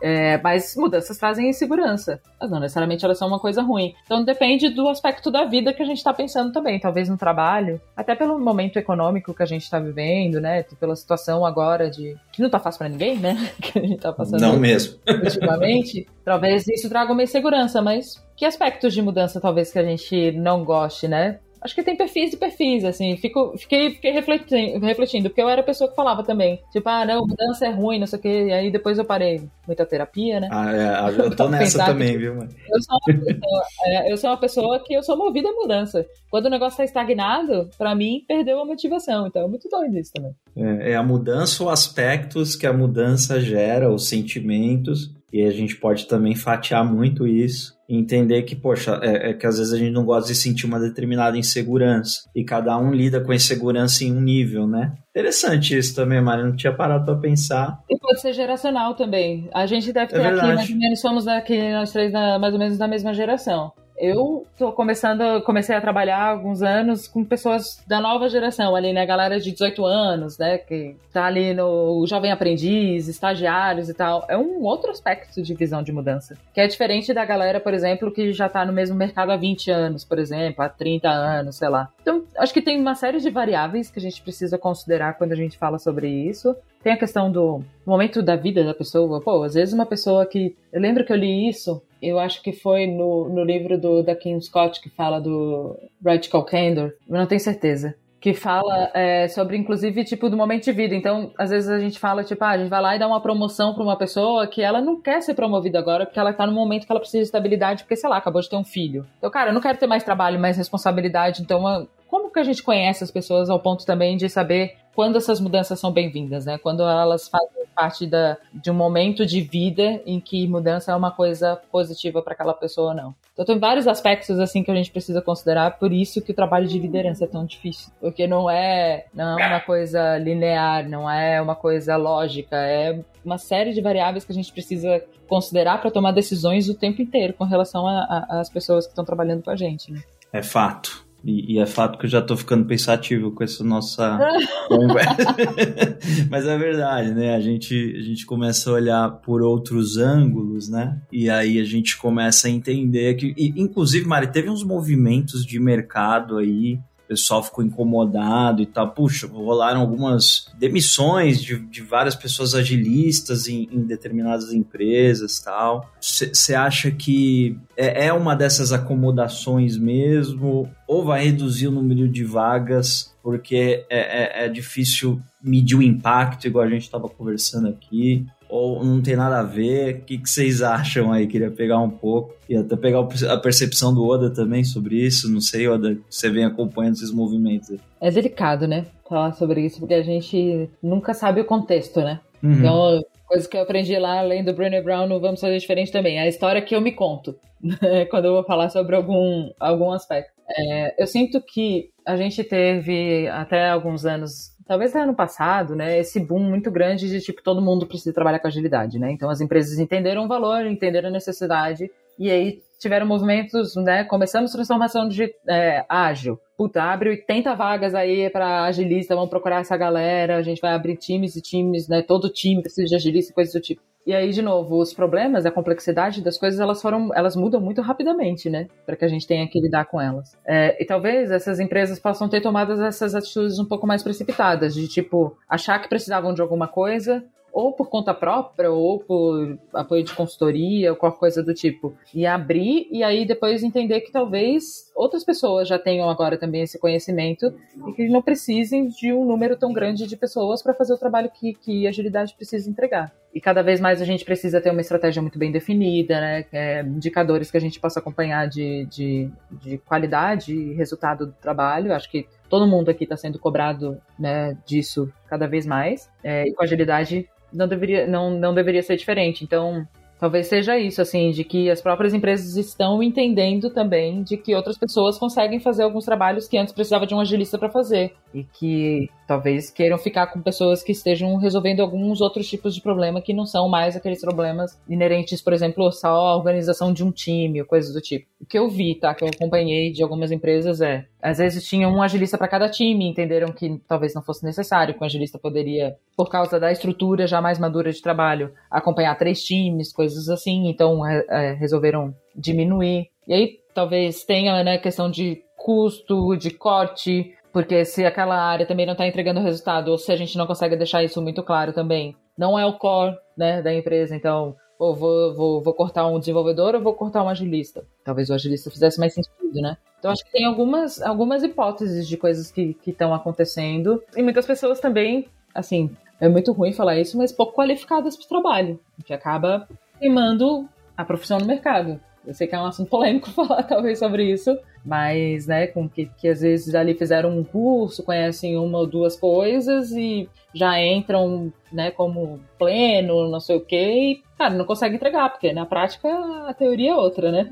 É, mas mudanças trazem insegurança. Mas não necessariamente elas são uma coisa ruim. Então depende do aspecto da vida que a gente está pensando também. Talvez no trabalho, até pelo momento econômico que a gente está vivendo, né? Pela situação agora de. que não tá fácil para ninguém, né? Que a gente tá passando. Não mesmo. Ultimamente. talvez isso traga uma insegurança, mas que aspectos de mudança talvez que a gente não goste, né? Acho que tem perfis e perfis, assim. Fico, fiquei, fiquei refletindo, refletindo, porque eu era a pessoa que falava também. Tipo, ah, não, mudança é ruim, não sei o quê. E aí depois eu parei. Muita terapia, né? Ah, é, eu tô nessa também, que, viu, mano? Eu sou, uma pessoa, é, eu sou uma pessoa que eu sou movida à mudança. Quando o negócio tá estagnado, para mim, perdeu a motivação. Então é muito doido isso também. É, é a mudança ou aspectos que a mudança gera, os sentimentos. E a gente pode também fatiar muito isso entender que, poxa, é, é, que às vezes a gente não gosta de sentir uma determinada insegurança e cada um lida com a insegurança em um nível, né? Interessante isso também, Mari, não tinha parado para pensar. E pode ser geracional também. A gente deve é ter é aqui, mais ou menos, somos aqui nós três na, mais ou menos da mesma geração. Eu tô começando, comecei a trabalhar há alguns anos com pessoas da nova geração ali, né? Galera de 18 anos, né? Que tá ali no jovem aprendiz, estagiários e tal. É um outro aspecto de visão de mudança. Que é diferente da galera, por exemplo, que já tá no mesmo mercado há 20 anos, por exemplo, há 30 anos, sei lá. Então, acho que tem uma série de variáveis que a gente precisa considerar quando a gente fala sobre isso. Tem a questão do momento da vida da pessoa. Pô, às vezes uma pessoa que. Eu lembro que eu li isso eu acho que foi no, no livro do, da Kim Scott que fala do Radical Candor, eu não tenho certeza. Que fala é, sobre, inclusive, tipo, do momento de vida. Então, às vezes a gente fala, tipo, ah, a gente vai lá e dá uma promoção para uma pessoa que ela não quer ser promovida agora, porque ela tá no momento que ela precisa de estabilidade, porque, sei lá, acabou de ter um filho. Então, cara, eu não quero ter mais trabalho, mais responsabilidade. Então, como que a gente conhece as pessoas ao ponto também de saber quando essas mudanças são bem-vindas, né? Quando elas fazem parte da, de um momento de vida em que mudança é uma coisa positiva para aquela pessoa ou não. Então tem vários aspectos assim que a gente precisa considerar, por isso que o trabalho de liderança é tão difícil, porque não é não é uma coisa linear, não é uma coisa lógica, é uma série de variáveis que a gente precisa considerar para tomar decisões o tempo inteiro com relação às pessoas que estão trabalhando com a gente. Né? É fato. E, e, é fato que eu já tô ficando pensativo com essa nossa conversa. Mas é verdade, né? A gente, a gente começa a olhar por outros ângulos, né? E aí a gente começa a entender que. E, inclusive, Mari, teve uns movimentos de mercado aí o pessoal ficou incomodado e tal. Puxa, rolaram algumas demissões de, de várias pessoas agilistas em, em determinadas empresas tal. Você acha que é, é uma dessas acomodações mesmo? Ou vai reduzir o número de vagas porque é, é, é difícil medir o impacto, igual a gente estava conversando aqui? ou não tem nada a ver? O que, que vocês acham aí? Queria pegar um pouco e até pegar a percepção do Oda também sobre isso. Não sei, Oda, você vem acompanhando esses movimentos. Aí. É delicado, né? Falar sobre isso, porque a gente nunca sabe o contexto, né? Uhum. Então, coisa que eu aprendi lá, além do Brené Brown, não vamos fazer diferente também. É a história que eu me conto, quando eu vou falar sobre algum, algum aspecto. É, eu sinto que a gente teve até alguns anos talvez no ano passado, né, esse boom muito grande de tipo todo mundo precisa trabalhar com agilidade, né? Então as empresas entenderam o valor, entenderam a necessidade e aí tiveram movimentos, né? Começamos transformação de é, ágil. Puta, abre 80 vagas aí para agilista, vamos procurar essa galera, a gente vai abrir times e times, né? Todo time precisa de agilista e coisas do tipo. E aí, de novo, os problemas, a complexidade das coisas, elas foram, elas mudam muito rapidamente, né? Para que a gente tenha que lidar com elas. É, e talvez essas empresas possam ter tomado essas atitudes um pouco mais precipitadas, de tipo, achar que precisavam de alguma coisa, ou por conta própria, ou por apoio de consultoria, ou qualquer coisa do tipo, e abrir e aí depois entender que talvez outras pessoas já tenham agora também esse conhecimento e que não precisem de um número tão grande de pessoas para fazer o trabalho que, que agilidade precisa entregar. E cada vez mais a gente precisa ter uma estratégia muito bem definida, né? É, indicadores que a gente possa acompanhar de, de, de qualidade e resultado do trabalho. Acho que todo mundo aqui está sendo cobrado né, disso cada vez mais. É, e com agilidade não deveria, não, não deveria ser diferente. Então, talvez seja isso, assim, de que as próprias empresas estão entendendo também de que outras pessoas conseguem fazer alguns trabalhos que antes precisava de um agilista para fazer e que talvez queiram ficar com pessoas que estejam resolvendo alguns outros tipos de problema que não são mais aqueles problemas inerentes, por exemplo, só a organização de um time ou coisas do tipo. O que eu vi, tá, que eu acompanhei de algumas empresas é, às vezes tinha um agilista para cada time, entenderam que talvez não fosse necessário, que o agilista poderia, por causa da estrutura já mais madura de trabalho, acompanhar três times, coisas assim, então é, é, resolveram diminuir. E aí talvez tenha, né, questão de custo, de corte, porque se aquela área também não está entregando resultado, ou se a gente não consegue deixar isso muito claro também, não é o core né, da empresa, então, ou vou, vou, vou cortar um desenvolvedor ou vou cortar um agilista. Talvez o agilista fizesse mais sentido, né? Então acho que tem algumas, algumas hipóteses de coisas que estão acontecendo. E muitas pessoas também, assim, é muito ruim falar isso, mas pouco qualificadas para o trabalho, que acaba queimando a profissão no mercado. Eu sei que é um assunto polêmico falar talvez sobre isso, mas, né, com que, que às vezes ali fizeram um curso, conhecem uma ou duas coisas e já entram, né, como pleno, não sei o quê, e, cara, não consegue entregar, porque na prática a teoria é outra, né?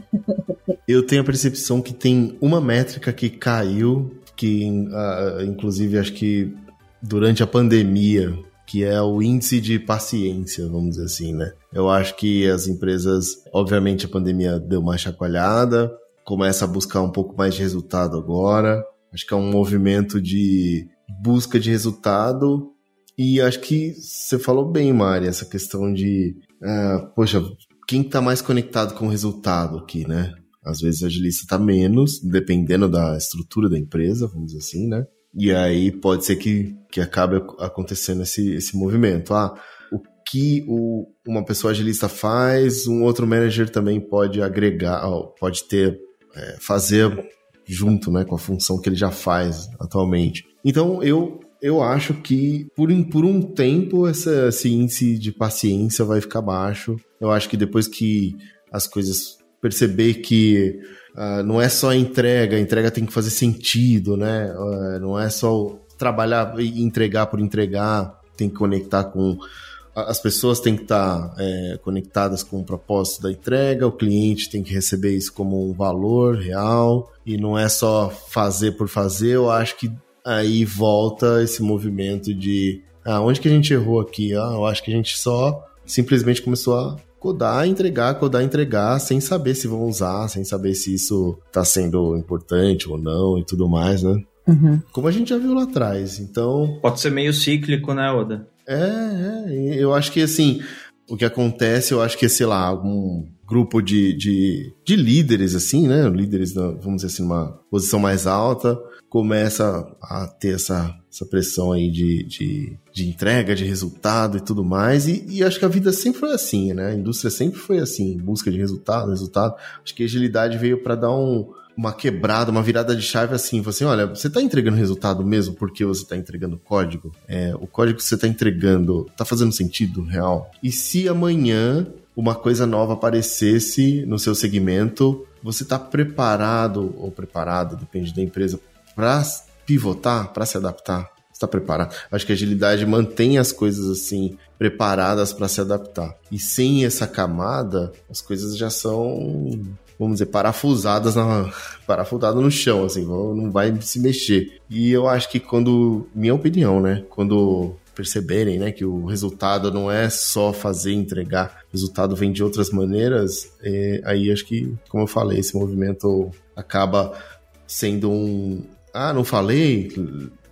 Eu tenho a percepção que tem uma métrica que caiu, que uh, inclusive acho que durante a pandemia, que é o índice de paciência, vamos dizer assim, né? Eu acho que as empresas, obviamente a pandemia deu uma chacoalhada, começa a buscar um pouco mais de resultado agora. Acho que é um movimento de busca de resultado. E acho que você falou bem, Mari, essa questão de, uh, poxa, quem está mais conectado com o resultado aqui, né? Às vezes a agilista está menos, dependendo da estrutura da empresa, vamos dizer assim, né? E aí pode ser que, que acabe acontecendo esse, esse movimento. Ah, que o, uma pessoa agilista faz, um outro manager também pode agregar, pode ter, é, fazer junto né, com a função que ele já faz atualmente. Então eu, eu acho que por, por um tempo essa, esse índice de paciência vai ficar baixo. Eu acho que depois que as coisas perceber que uh, não é só a entrega, a entrega tem que fazer sentido, né? Uh, não é só trabalhar e entregar por entregar, tem que conectar com as pessoas têm que estar é, conectadas com o propósito da entrega, o cliente tem que receber isso como um valor real e não é só fazer por fazer. Eu acho que aí volta esse movimento de ah, onde que a gente errou aqui? Ah, eu acho que a gente só simplesmente começou a codar, entregar, codar, entregar, sem saber se vão usar, sem saber se isso está sendo importante ou não e tudo mais, né? Uhum. Como a gente já viu lá atrás, então... Pode ser meio cíclico, né, Oda? É, é, eu acho que assim, o que acontece, eu acho que, sei lá, algum grupo de, de, de líderes, assim, né? Líderes, vamos dizer assim, numa posição mais alta, começa a ter essa, essa pressão aí de, de, de entrega, de resultado e tudo mais. E, e, acho que a vida sempre foi assim, né? A indústria sempre foi assim, busca de resultado, resultado. Acho que a agilidade veio para dar um, uma quebrada, uma virada de chave assim, você olha, você está entregando resultado mesmo porque você está entregando código? É, o código que você está entregando está fazendo sentido real? E se amanhã uma coisa nova aparecesse no seu segmento, você está preparado ou preparado, depende da empresa, para pivotar, para se adaptar? Está preparado? Acho que a agilidade mantém as coisas assim preparadas para se adaptar. E sem essa camada, as coisas já são, vamos dizer, parafusadas na parafusadas no chão, assim, não vai se mexer. E eu acho que quando, minha opinião, né, quando perceberem, né, que o resultado não é só fazer entregar, o resultado vem de outras maneiras, é, aí acho que, como eu falei, esse movimento acaba sendo um, ah, não falei,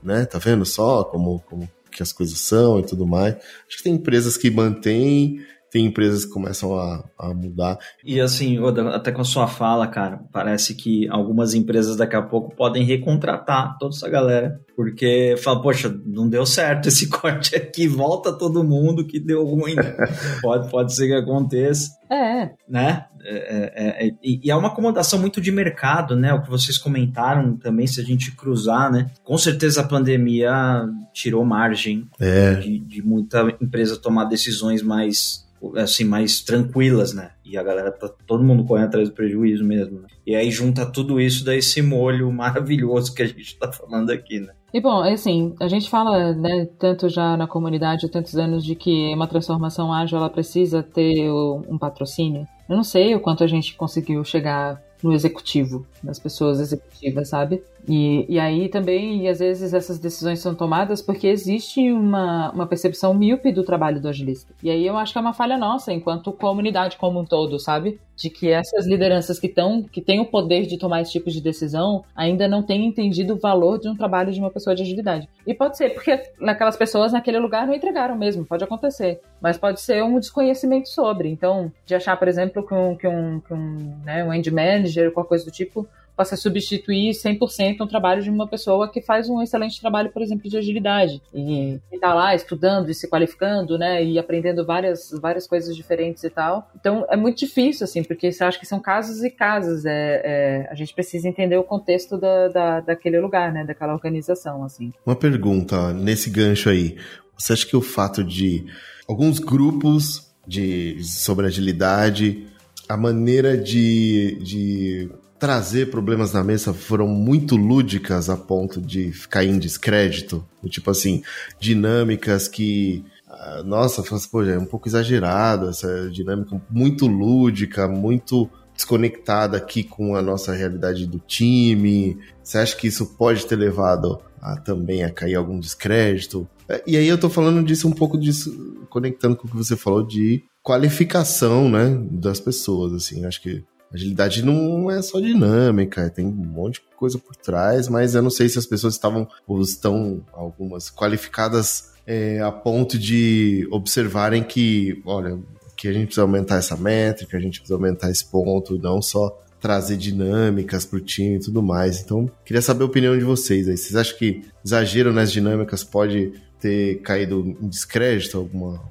né, tá vendo só como, como que as coisas são e tudo mais. Acho que tem empresas que mantêm tem empresas que começam a, a mudar. E assim, até com a sua fala, cara, parece que algumas empresas daqui a pouco podem recontratar toda essa galera. Porque fala, poxa, não deu certo esse corte aqui, volta todo mundo que deu ruim. pode, pode ser que aconteça. É. Né? É, é, é, e é uma acomodação muito de mercado, né? O que vocês comentaram também, se a gente cruzar, né? Com certeza a pandemia tirou margem é. de, de muita empresa tomar decisões mais assim, mais tranquilas, né? E a galera tá todo mundo correndo atrás do prejuízo mesmo, né? E aí junta tudo isso daí esse molho maravilhoso que a gente tá falando aqui, né? E bom, assim, a gente fala, né, tanto já na comunidade há tantos anos de que uma transformação ágil ela precisa ter um patrocínio. Eu não sei o quanto a gente conseguiu chegar no executivo, nas pessoas executivas, sabe? E, e aí também, às vezes, essas decisões são tomadas porque existe uma, uma percepção míope do trabalho do agilista. E aí eu acho que é uma falha nossa, enquanto comunidade como um todo, sabe? De que essas lideranças que, tão, que têm o poder de tomar esse tipo de decisão ainda não têm entendido o valor de um trabalho de uma pessoa de agilidade. E pode ser porque naquelas pessoas naquele lugar não entregaram mesmo, pode acontecer. Mas pode ser um desconhecimento sobre. Então, de achar, por exemplo, que um, que um, que um, né, um end manager qualquer coisa do tipo possa substituir 100% um trabalho de uma pessoa que faz um excelente trabalho, por exemplo, de agilidade. E está lá estudando e se qualificando, né? E aprendendo várias, várias coisas diferentes e tal. Então, é muito difícil, assim, porque você acha que são casos e casos. É, é a gente precisa entender o contexto da, da, daquele lugar, né? Daquela organização, assim. Uma pergunta nesse gancho aí. Você acha que o fato de alguns grupos de, sobre agilidade, a maneira de, de trazer problemas na mesa foram muito lúdicas a ponto de ficar em descrédito. Tipo assim, dinâmicas que. Ah, nossa, assim, pô, é um pouco exagerado essa dinâmica muito lúdica, muito desconectada aqui com a nossa realidade do time. Você acha que isso pode ter levado a, também a cair algum descrédito? É, e aí eu tô falando disso um pouco disso, conectando com o que você falou de qualificação, né, das pessoas, assim, acho que Agilidade não é só dinâmica, tem um monte de coisa por trás, mas eu não sei se as pessoas estavam ou estão algumas qualificadas é, a ponto de observarem que, olha, que a gente precisa aumentar essa métrica, a gente precisa aumentar esse ponto, não só trazer dinâmicas para o time e tudo mais. Então, queria saber a opinião de vocês aí. Vocês acham que exagero nas dinâmicas pode ter caído em descrédito alguma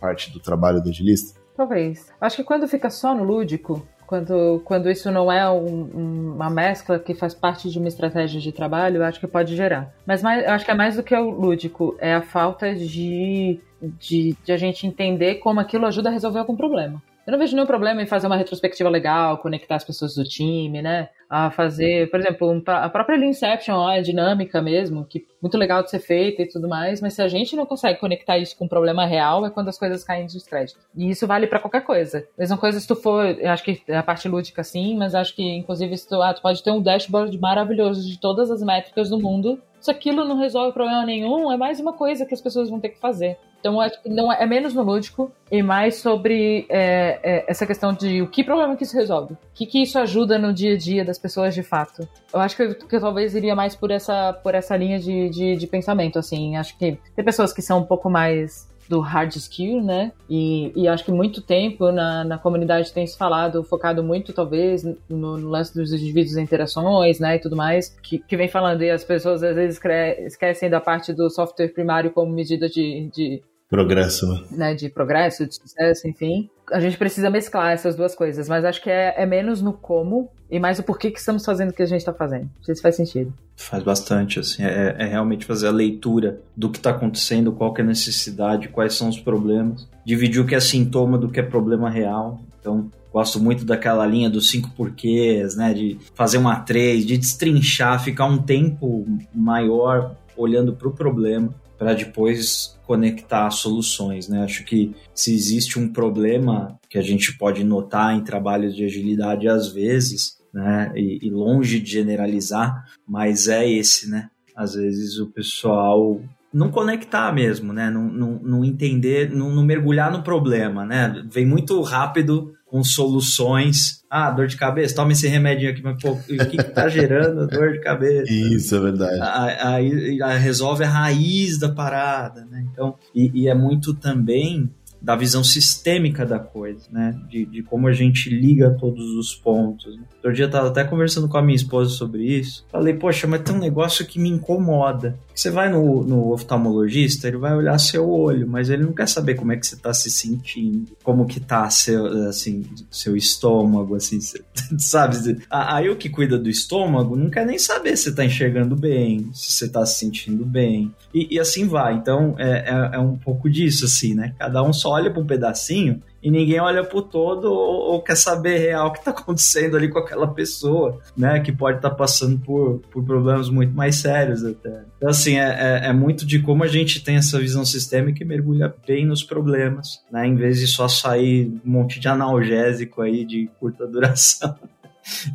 parte do trabalho do agilista? Talvez. Acho que quando fica só no lúdico, quando, quando isso não é um, uma mescla que faz parte de uma estratégia de trabalho, eu acho que pode gerar. Mas mais, eu acho que é mais do que o lúdico, é a falta de, de, de a gente entender como aquilo ajuda a resolver algum problema. Eu não vejo nenhum problema em fazer uma retrospectiva legal, conectar as pessoas do time, né? A fazer, por exemplo, a própria Inception, a dinâmica mesmo, que muito legal de ser feita e tudo mais, mas se a gente não consegue conectar isso com um problema real, é quando as coisas caem de descrédito. E isso vale para qualquer coisa. Mesma coisa se tu for, acho que a parte lúdica sim, mas acho que inclusive se tu, ah, tu pode ter um dashboard maravilhoso de todas as métricas do mundo, se aquilo não resolve problema nenhum, é mais uma coisa que as pessoas vão ter que fazer. Então, é, não é, é menos no lúdico e mais sobre é, é, essa questão de o que problema que isso resolve. O que, que isso ajuda no dia a dia das pessoas de fato. Eu acho que eu, que eu talvez iria mais por essa, por essa linha de, de, de pensamento, assim. Acho que tem pessoas que são um pouco mais do hard skill, né? E, e acho que muito tempo na, na comunidade tem se falado, focado muito, talvez, no, no lance dos indivíduos e interações, né? E tudo mais, que, que vem falando, e as pessoas às vezes esquecem da parte do software primário como medida de, de progresso, né? né? De progresso, de sucesso, enfim. A gente precisa mesclar essas duas coisas, mas acho que é, é menos no como e mais o porquê que estamos fazendo o que a gente está fazendo. Não sei se faz sentido. Faz bastante, assim, é, é realmente fazer a leitura do que está acontecendo, qual que é a necessidade, quais são os problemas, dividir o que é sintoma do que é problema real. Então, Gosto muito daquela linha dos cinco porquês, né? De fazer uma três, de destrinchar, ficar um tempo maior olhando para o problema para depois conectar soluções, né? Acho que se existe um problema que a gente pode notar em trabalhos de agilidade às vezes, né? E, e longe de generalizar, mas é esse, né? Às vezes o pessoal não conectar mesmo, né? Não, não, não entender, não, não mergulhar no problema, né? Vem muito rápido com soluções. Ah, dor de cabeça, toma esse remédio aqui, mas pô, o que, que tá gerando dor de cabeça? Isso, é verdade. Aí, resolve a raiz da parada, né? Então, e, e, é muito também da visão sistêmica da coisa, né? De, de como a gente liga todos os pontos. Né? Outro dia eu tava até conversando com a minha esposa sobre isso. Falei, poxa, mas tem um negócio que me incomoda. Você vai no, no oftalmologista, ele vai olhar seu olho, mas ele não quer saber como é que você tá se sentindo, como que tá seu, assim, seu estômago, assim, sabe? Aí o que cuida do estômago não quer nem saber se tá enxergando bem, se você tá se sentindo bem. E, e assim vai. Então é, é, é um pouco disso, assim, né? Cada um só olha para um pedacinho e ninguém olha pro todo ou, ou, quer saber real o que tá acontecendo ali com aquela pessoa, né? Que pode estar tá passando por, por problemas muito mais sérios até. Então, assim, é, é, é, muito de como a gente tem essa visão sistêmica e mergulha bem nos problemas, né? Em vez de só sair um monte de analgésico aí de curta duração.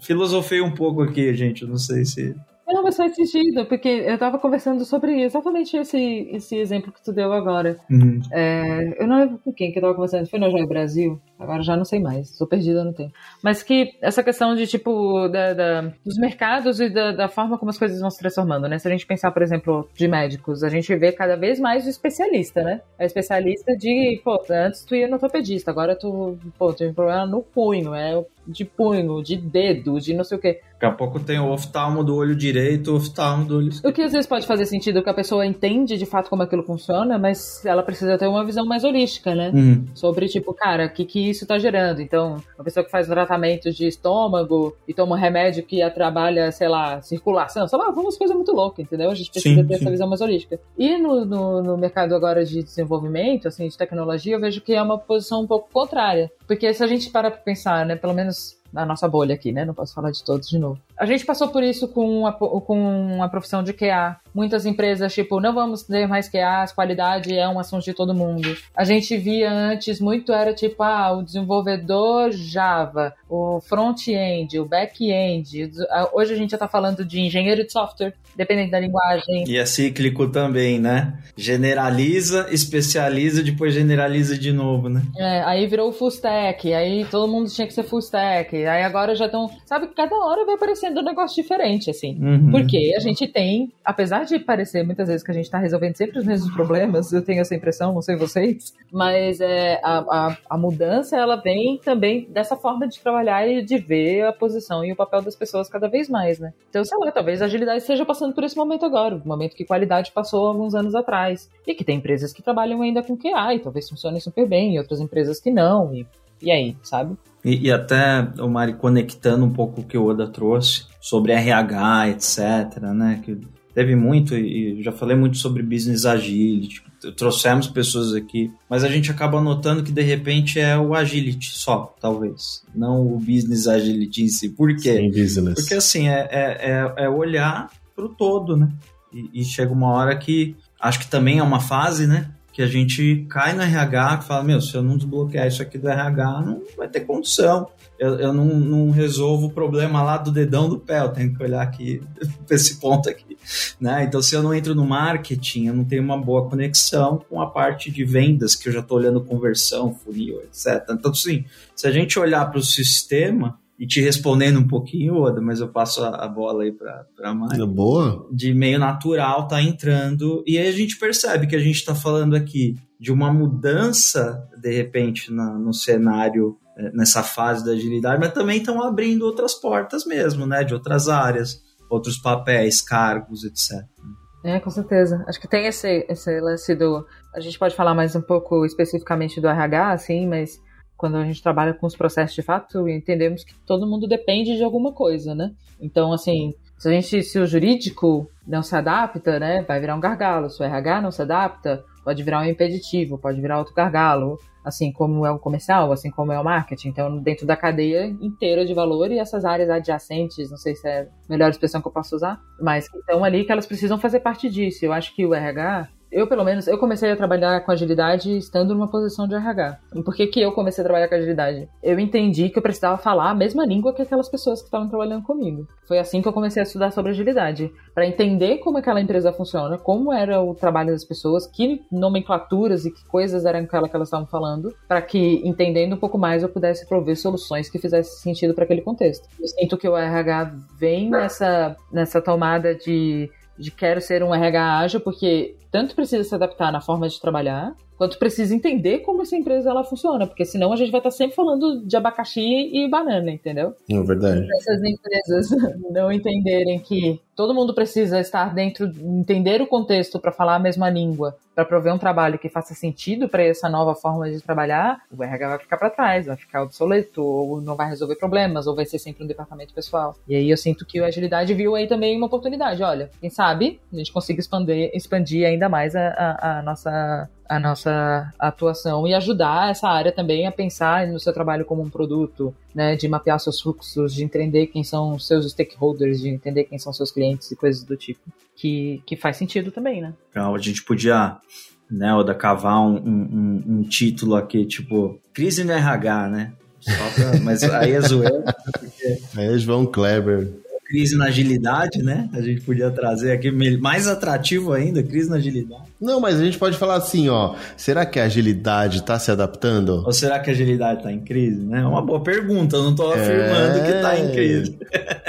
Filosofei um pouco aqui, gente. Eu não sei se não, mas faz sentido, porque eu tava conversando sobre exatamente esse, esse exemplo que tu deu agora. Uhum. É, eu não lembro com quem que eu tava conversando, foi no Joia Brasil, agora já não sei mais, sou perdida no tempo. Mas que essa questão de, tipo, da, da dos mercados e da, da, forma como as coisas vão se transformando, né? Se a gente pensar, por exemplo, de médicos, a gente vê cada vez mais o especialista, né? É especialista de, pô, antes tu ia no ortopedista, agora tu, pô, tem um problema no punho, é de punho, de dedo, de não sei o quê. Daqui a pouco tem o oftalmo do olho direito, o oftalmo do olho esquerdo. O que às vezes pode fazer sentido que a pessoa entende de fato como aquilo funciona, mas ela precisa ter uma visão mais holística, né? Uhum. Sobre, tipo, cara, o que, que isso tá gerando? Então, uma pessoa que faz tratamento de estômago e toma um remédio que trabalha, sei lá, circulação, sei lá, vamos coisa muito louca, entendeu? A gente precisa sim, ter sim. essa visão mais holística. E no, no, no mercado agora de desenvolvimento, assim, de tecnologia, eu vejo que é uma posição um pouco contrária. Porque se a gente para pra pensar, né, pelo menos na nossa bolha aqui, né? Não posso falar de todos de novo. A gente passou por isso com a, com a profissão de QA. Muitas empresas, tipo, não vamos ter mais QAs, qualidade é um assunto de todo mundo. A gente via antes muito, era tipo, ah, o desenvolvedor Java, o front-end, o back-end. Hoje a gente já tá falando de engenheiro de software, dependendo da linguagem. E é cíclico também, né? Generaliza, especializa, depois generaliza de novo, né? É, aí virou full stack, aí todo mundo tinha que ser full stack, aí agora já estão... Sabe que cada hora vai aparecer sendo um negócio diferente, assim. Uhum. Porque a gente tem, apesar de parecer muitas vezes que a gente tá resolvendo sempre os mesmos problemas, eu tenho essa impressão, não sei vocês, mas é, a, a, a mudança, ela vem também dessa forma de trabalhar e de ver a posição e o papel das pessoas cada vez mais, né? Então, sei lá, talvez a agilidade esteja passando por esse momento agora, o momento que qualidade passou alguns anos atrás. E que tem empresas que trabalham ainda com QA e talvez funcionem super bem, e outras empresas que não, e, e aí, sabe? E, e, até, o Mari, conectando um pouco o que o Oda trouxe sobre RH, etc., né? Que teve muito, e já falei muito sobre business agility, trouxemos pessoas aqui, mas a gente acaba notando que de repente é o agility só, talvez, não o business agility em si. Por quê? Sim, business. Porque assim, é, é, é, é olhar para o todo, né? E, e chega uma hora que acho que também é uma fase, né? Que a gente cai no RH e fala, meu, se eu não desbloquear isso aqui do RH, não vai ter condição. Eu, eu não, não, resolvo o problema lá do dedão do pé, eu tenho que olhar aqui para esse ponto aqui. Né? Então, se eu não entro no marketing, eu não tenho uma boa conexão com a parte de vendas, que eu já estou olhando conversão, funil, etc. Então, assim, se a gente olhar para o sistema, e te respondendo um pouquinho, Oda, mas eu passo a, a bola aí para a Mari. É boa. De meio natural tá entrando. E aí a gente percebe que a gente está falando aqui de uma mudança, de repente, na, no cenário, é, nessa fase da agilidade, mas também estão abrindo outras portas mesmo, né? De outras áreas, outros papéis, cargos, etc. É, com certeza. Acho que tem esse, esse lance do. A gente pode falar mais um pouco especificamente do RH, assim, mas quando a gente trabalha com os processos de fato, entendemos que todo mundo depende de alguma coisa, né? Então, assim, se a gente, se o jurídico não se adapta, né, vai virar um gargalo. Se o RH não se adapta, pode virar um impeditivo, pode virar outro gargalo, assim como é o comercial, assim como é o marketing. Então, dentro da cadeia inteira de valor e essas áreas adjacentes, não sei se é a melhor expressão que eu posso usar, mas então ali que elas precisam fazer parte disso. Eu acho que o RH eu, pelo menos, eu comecei a trabalhar com agilidade estando numa posição de RH. Por que, que eu comecei a trabalhar com agilidade? Eu entendi que eu precisava falar a mesma língua que aquelas pessoas que estavam trabalhando comigo. Foi assim que eu comecei a estudar sobre agilidade. para entender como aquela empresa funciona, como era o trabalho das pessoas, que nomenclaturas e que coisas eram aquela que elas estavam falando, para que, entendendo um pouco mais, eu pudesse prover soluções que fizessem sentido para aquele contexto. Eu sinto que o RH vem nessa, nessa tomada de de quero ser um RH ágil, porque tanto precisa se adaptar na forma de trabalhar, quanto precisa entender como essa empresa ela funciona, porque senão a gente vai estar sempre falando de abacaxi e banana, entendeu? É verdade. Se essas empresas não entenderem que todo mundo precisa estar dentro, entender o contexto para falar a mesma língua, para prover um trabalho que faça sentido para essa nova forma de trabalhar, o RH vai ficar para trás, vai ficar obsoleto, ou não vai resolver problemas, ou vai ser sempre um departamento pessoal. E aí eu sinto que o Agilidade viu aí também uma oportunidade. Olha, quem sabe a gente consiga expandir, expandir ainda mais a, a, a nossa a nossa atuação e ajudar essa área também a pensar no seu trabalho como um produto, né, de mapear seus fluxos, de entender quem são seus stakeholders, de entender quem são seus clientes e coisas do tipo, que, que faz sentido também, né? Então, a gente podia, né, Oda, cavar um, um, um título aqui, tipo, crise no RH, né? Pra, mas aí é zoeira. Porque... Aí é João Kleber crise na agilidade, né? A gente podia trazer aqui mais atrativo ainda, crise na agilidade. Não, mas a gente pode falar assim, ó. Será que a agilidade está se adaptando? Ou será que a agilidade está em crise? Né? É uma boa pergunta. Eu não estou afirmando é... que está em crise.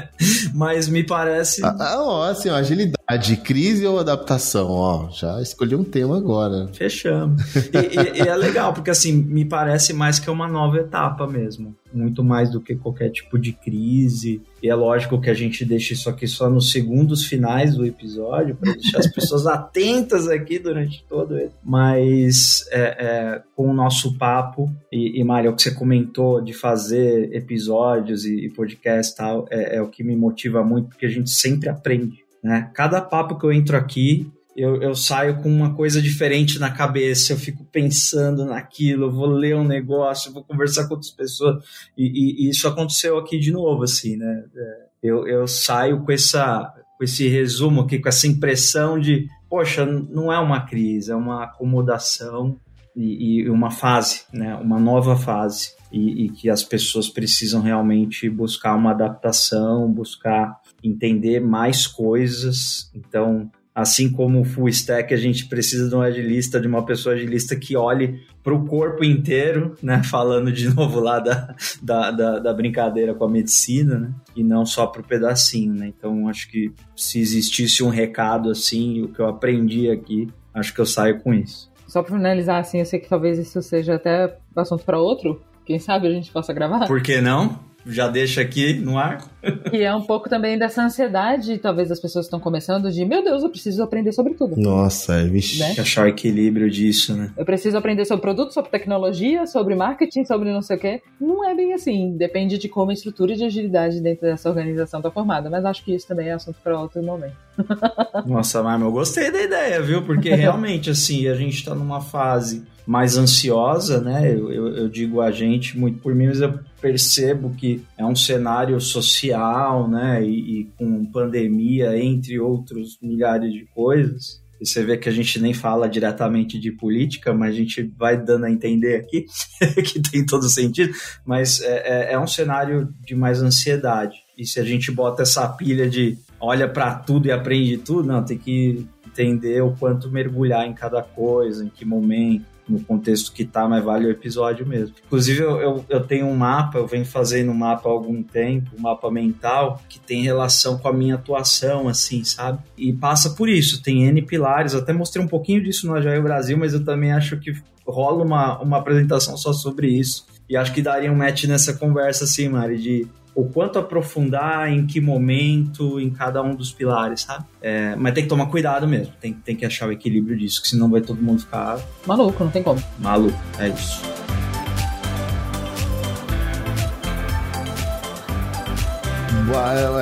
mas me parece. Ah, ah, ó, assim, ó, agilidade, crise ou adaptação? Ó, já escolhi um tema agora. Fechamos. E, e, e é legal, porque assim, me parece mais que é uma nova etapa mesmo muito mais do que qualquer tipo de crise. E é lógico que a gente deixa isso aqui só nos segundos finais do episódio, para deixar as pessoas atentas aqui durante todo ele. Mas é, é, com o nosso papo, e, e Mário, o que você comentou de fazer episódios e, e podcast tal, é, é o que me motiva muito, porque a gente sempre aprende. Né? Cada papo que eu entro aqui, eu, eu, saio com uma coisa diferente na cabeça, eu fico pensando naquilo, eu vou ler um negócio, vou conversar com outras pessoas, e, e, e isso aconteceu aqui de novo, assim, né? É, eu, eu saio com, essa, com esse resumo aqui, com essa impressão de, poxa, não é uma crise, é uma acomodação e, e uma fase, né? Uma nova fase, e, e que as pessoas precisam realmente buscar uma adaptação, buscar entender mais coisas, então Assim como o full stack, a gente precisa de um agilista, de uma pessoa agilista que olhe para o corpo inteiro, né? Falando de novo lá da, da, da, da brincadeira com a medicina, né? E não só para o pedacinho, né? Então, acho que se existisse um recado assim, o que eu aprendi aqui, acho que eu saio com isso. Só para finalizar, assim, eu sei que talvez isso seja até assunto para outro. Quem sabe a gente possa gravar? Por que não? Já deixa aqui no ar. E é um pouco também dessa ansiedade, talvez as pessoas estão começando, de meu Deus, eu preciso aprender sobre tudo. Nossa, é vixe. Né? Achar o equilíbrio disso, né? Eu preciso aprender sobre produto, sobre tecnologia, sobre marketing, sobre não sei o quê. Não é bem assim. Depende de como a estrutura de agilidade dentro dessa organização está formada. Mas acho que isso também é assunto para outro momento. Nossa, mas eu gostei da ideia, viu? Porque realmente, assim, a gente está numa fase mais ansiosa, né? Eu, eu, eu, digo a gente muito por mim, mas eu percebo que é um cenário social, né? E, e, com pandemia, entre outros milhares de coisas. E você vê que a gente nem fala diretamente de política, mas a gente vai dando a entender aqui que tem todo sentido. Mas é, é, é um cenário de mais ansiedade. E se a gente bota essa pilha de olha para tudo e aprende tudo, não, tem que entender o quanto mergulhar em cada coisa, em que momento no contexto que tá, mas vale o episódio mesmo. Inclusive, eu, eu, eu, tenho um mapa, eu venho fazendo um mapa há algum tempo, um mapa mental, que tem relação com a minha atuação, assim, sabe? E passa por isso, tem N pilares, até mostrei um pouquinho disso no Agile Brasil, mas eu também acho que rola uma, uma apresentação só sobre isso. E acho que daria um match nessa conversa, assim, Mari, de o quanto aprofundar, em que momento, em cada um dos pilares, sabe? É, mas tem que tomar cuidado mesmo, tem, tem que achar o equilíbrio disso, que senão vai todo mundo ficar Maluco, não tem como. maluco. É isso.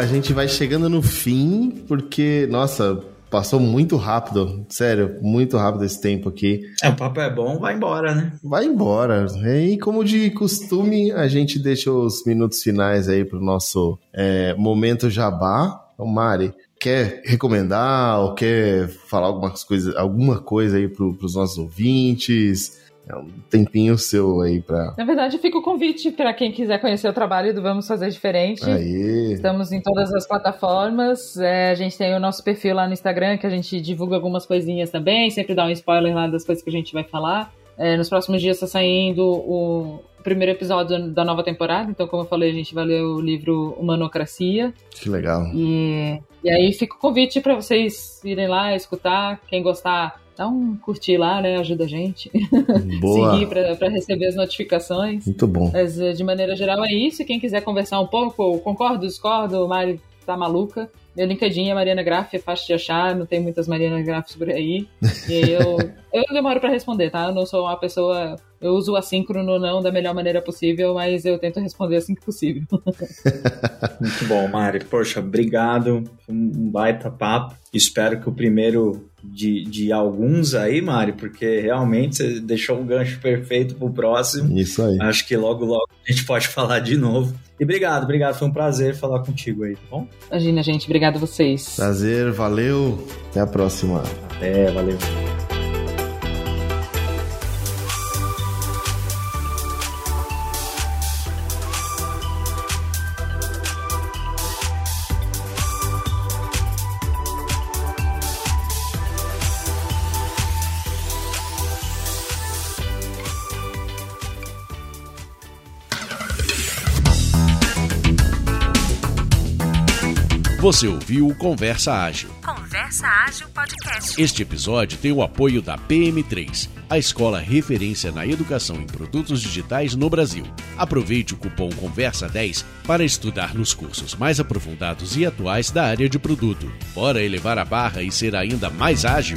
A gente vai chegando no fim, porque, nossa, passou muito rápido. Sério, muito rápido esse tempo aqui. É, o papo é bom, vai embora, né? Vai embora. E como de costume, a gente deixa os minutos finais aí pro nosso é, momento jabá. Então, Mari, quer recomendar ou quer falar algumas coisas, alguma coisa aí pro, pros nossos ouvintes? É um tempinho seu aí pra. Na verdade, fica o convite para quem quiser conhecer o trabalho do Vamos Fazer Diferente. Aí. Estamos em todas as plataformas. É, a gente tem o nosso perfil lá no Instagram, que a gente divulga algumas coisinhas também, sempre dá um spoiler lá das coisas que a gente vai falar. É, nos próximos dias está saindo o primeiro episódio da nova temporada, então, como eu falei, a gente vai ler o livro Humanocracia. Que legal. E, e aí fica o convite para vocês irem lá escutar. Quem gostar, dá um curtir lá, né? Ajuda a gente. Boa. Seguir para receber as notificações. Muito bom. Mas eh, de maneira geral é isso. Quem quiser conversar um pouco, concordo, discordo, Mari tá maluca. Meu LinkedIn é Mariana Graff, é fácil de achar, não tem muitas Mariana Graffs por aí. E aí eu, eu demoro pra responder, tá? Eu não sou uma pessoa. Eu uso o assíncrono não da melhor maneira possível, mas eu tento responder assim que possível. Muito bom, Mari. Poxa, obrigado. Um baita papo. Espero que o primeiro de, de alguns aí, Mari, porque realmente você deixou um gancho perfeito pro próximo. Isso aí. Acho que logo, logo a gente pode falar de novo. E obrigado, obrigado. Foi um prazer falar contigo aí, tá bom? Imagina, gente. Obrigado a vocês. Prazer, valeu. Até a próxima. É, valeu. Você ouviu o Conversa Ágil. Conversa Ágil Podcast. Este episódio tem o apoio da PM3, a escola referência na educação em produtos digitais no Brasil. Aproveite o cupom Conversa10 para estudar nos cursos mais aprofundados e atuais da área de produto. Bora elevar a barra e ser ainda mais ágil?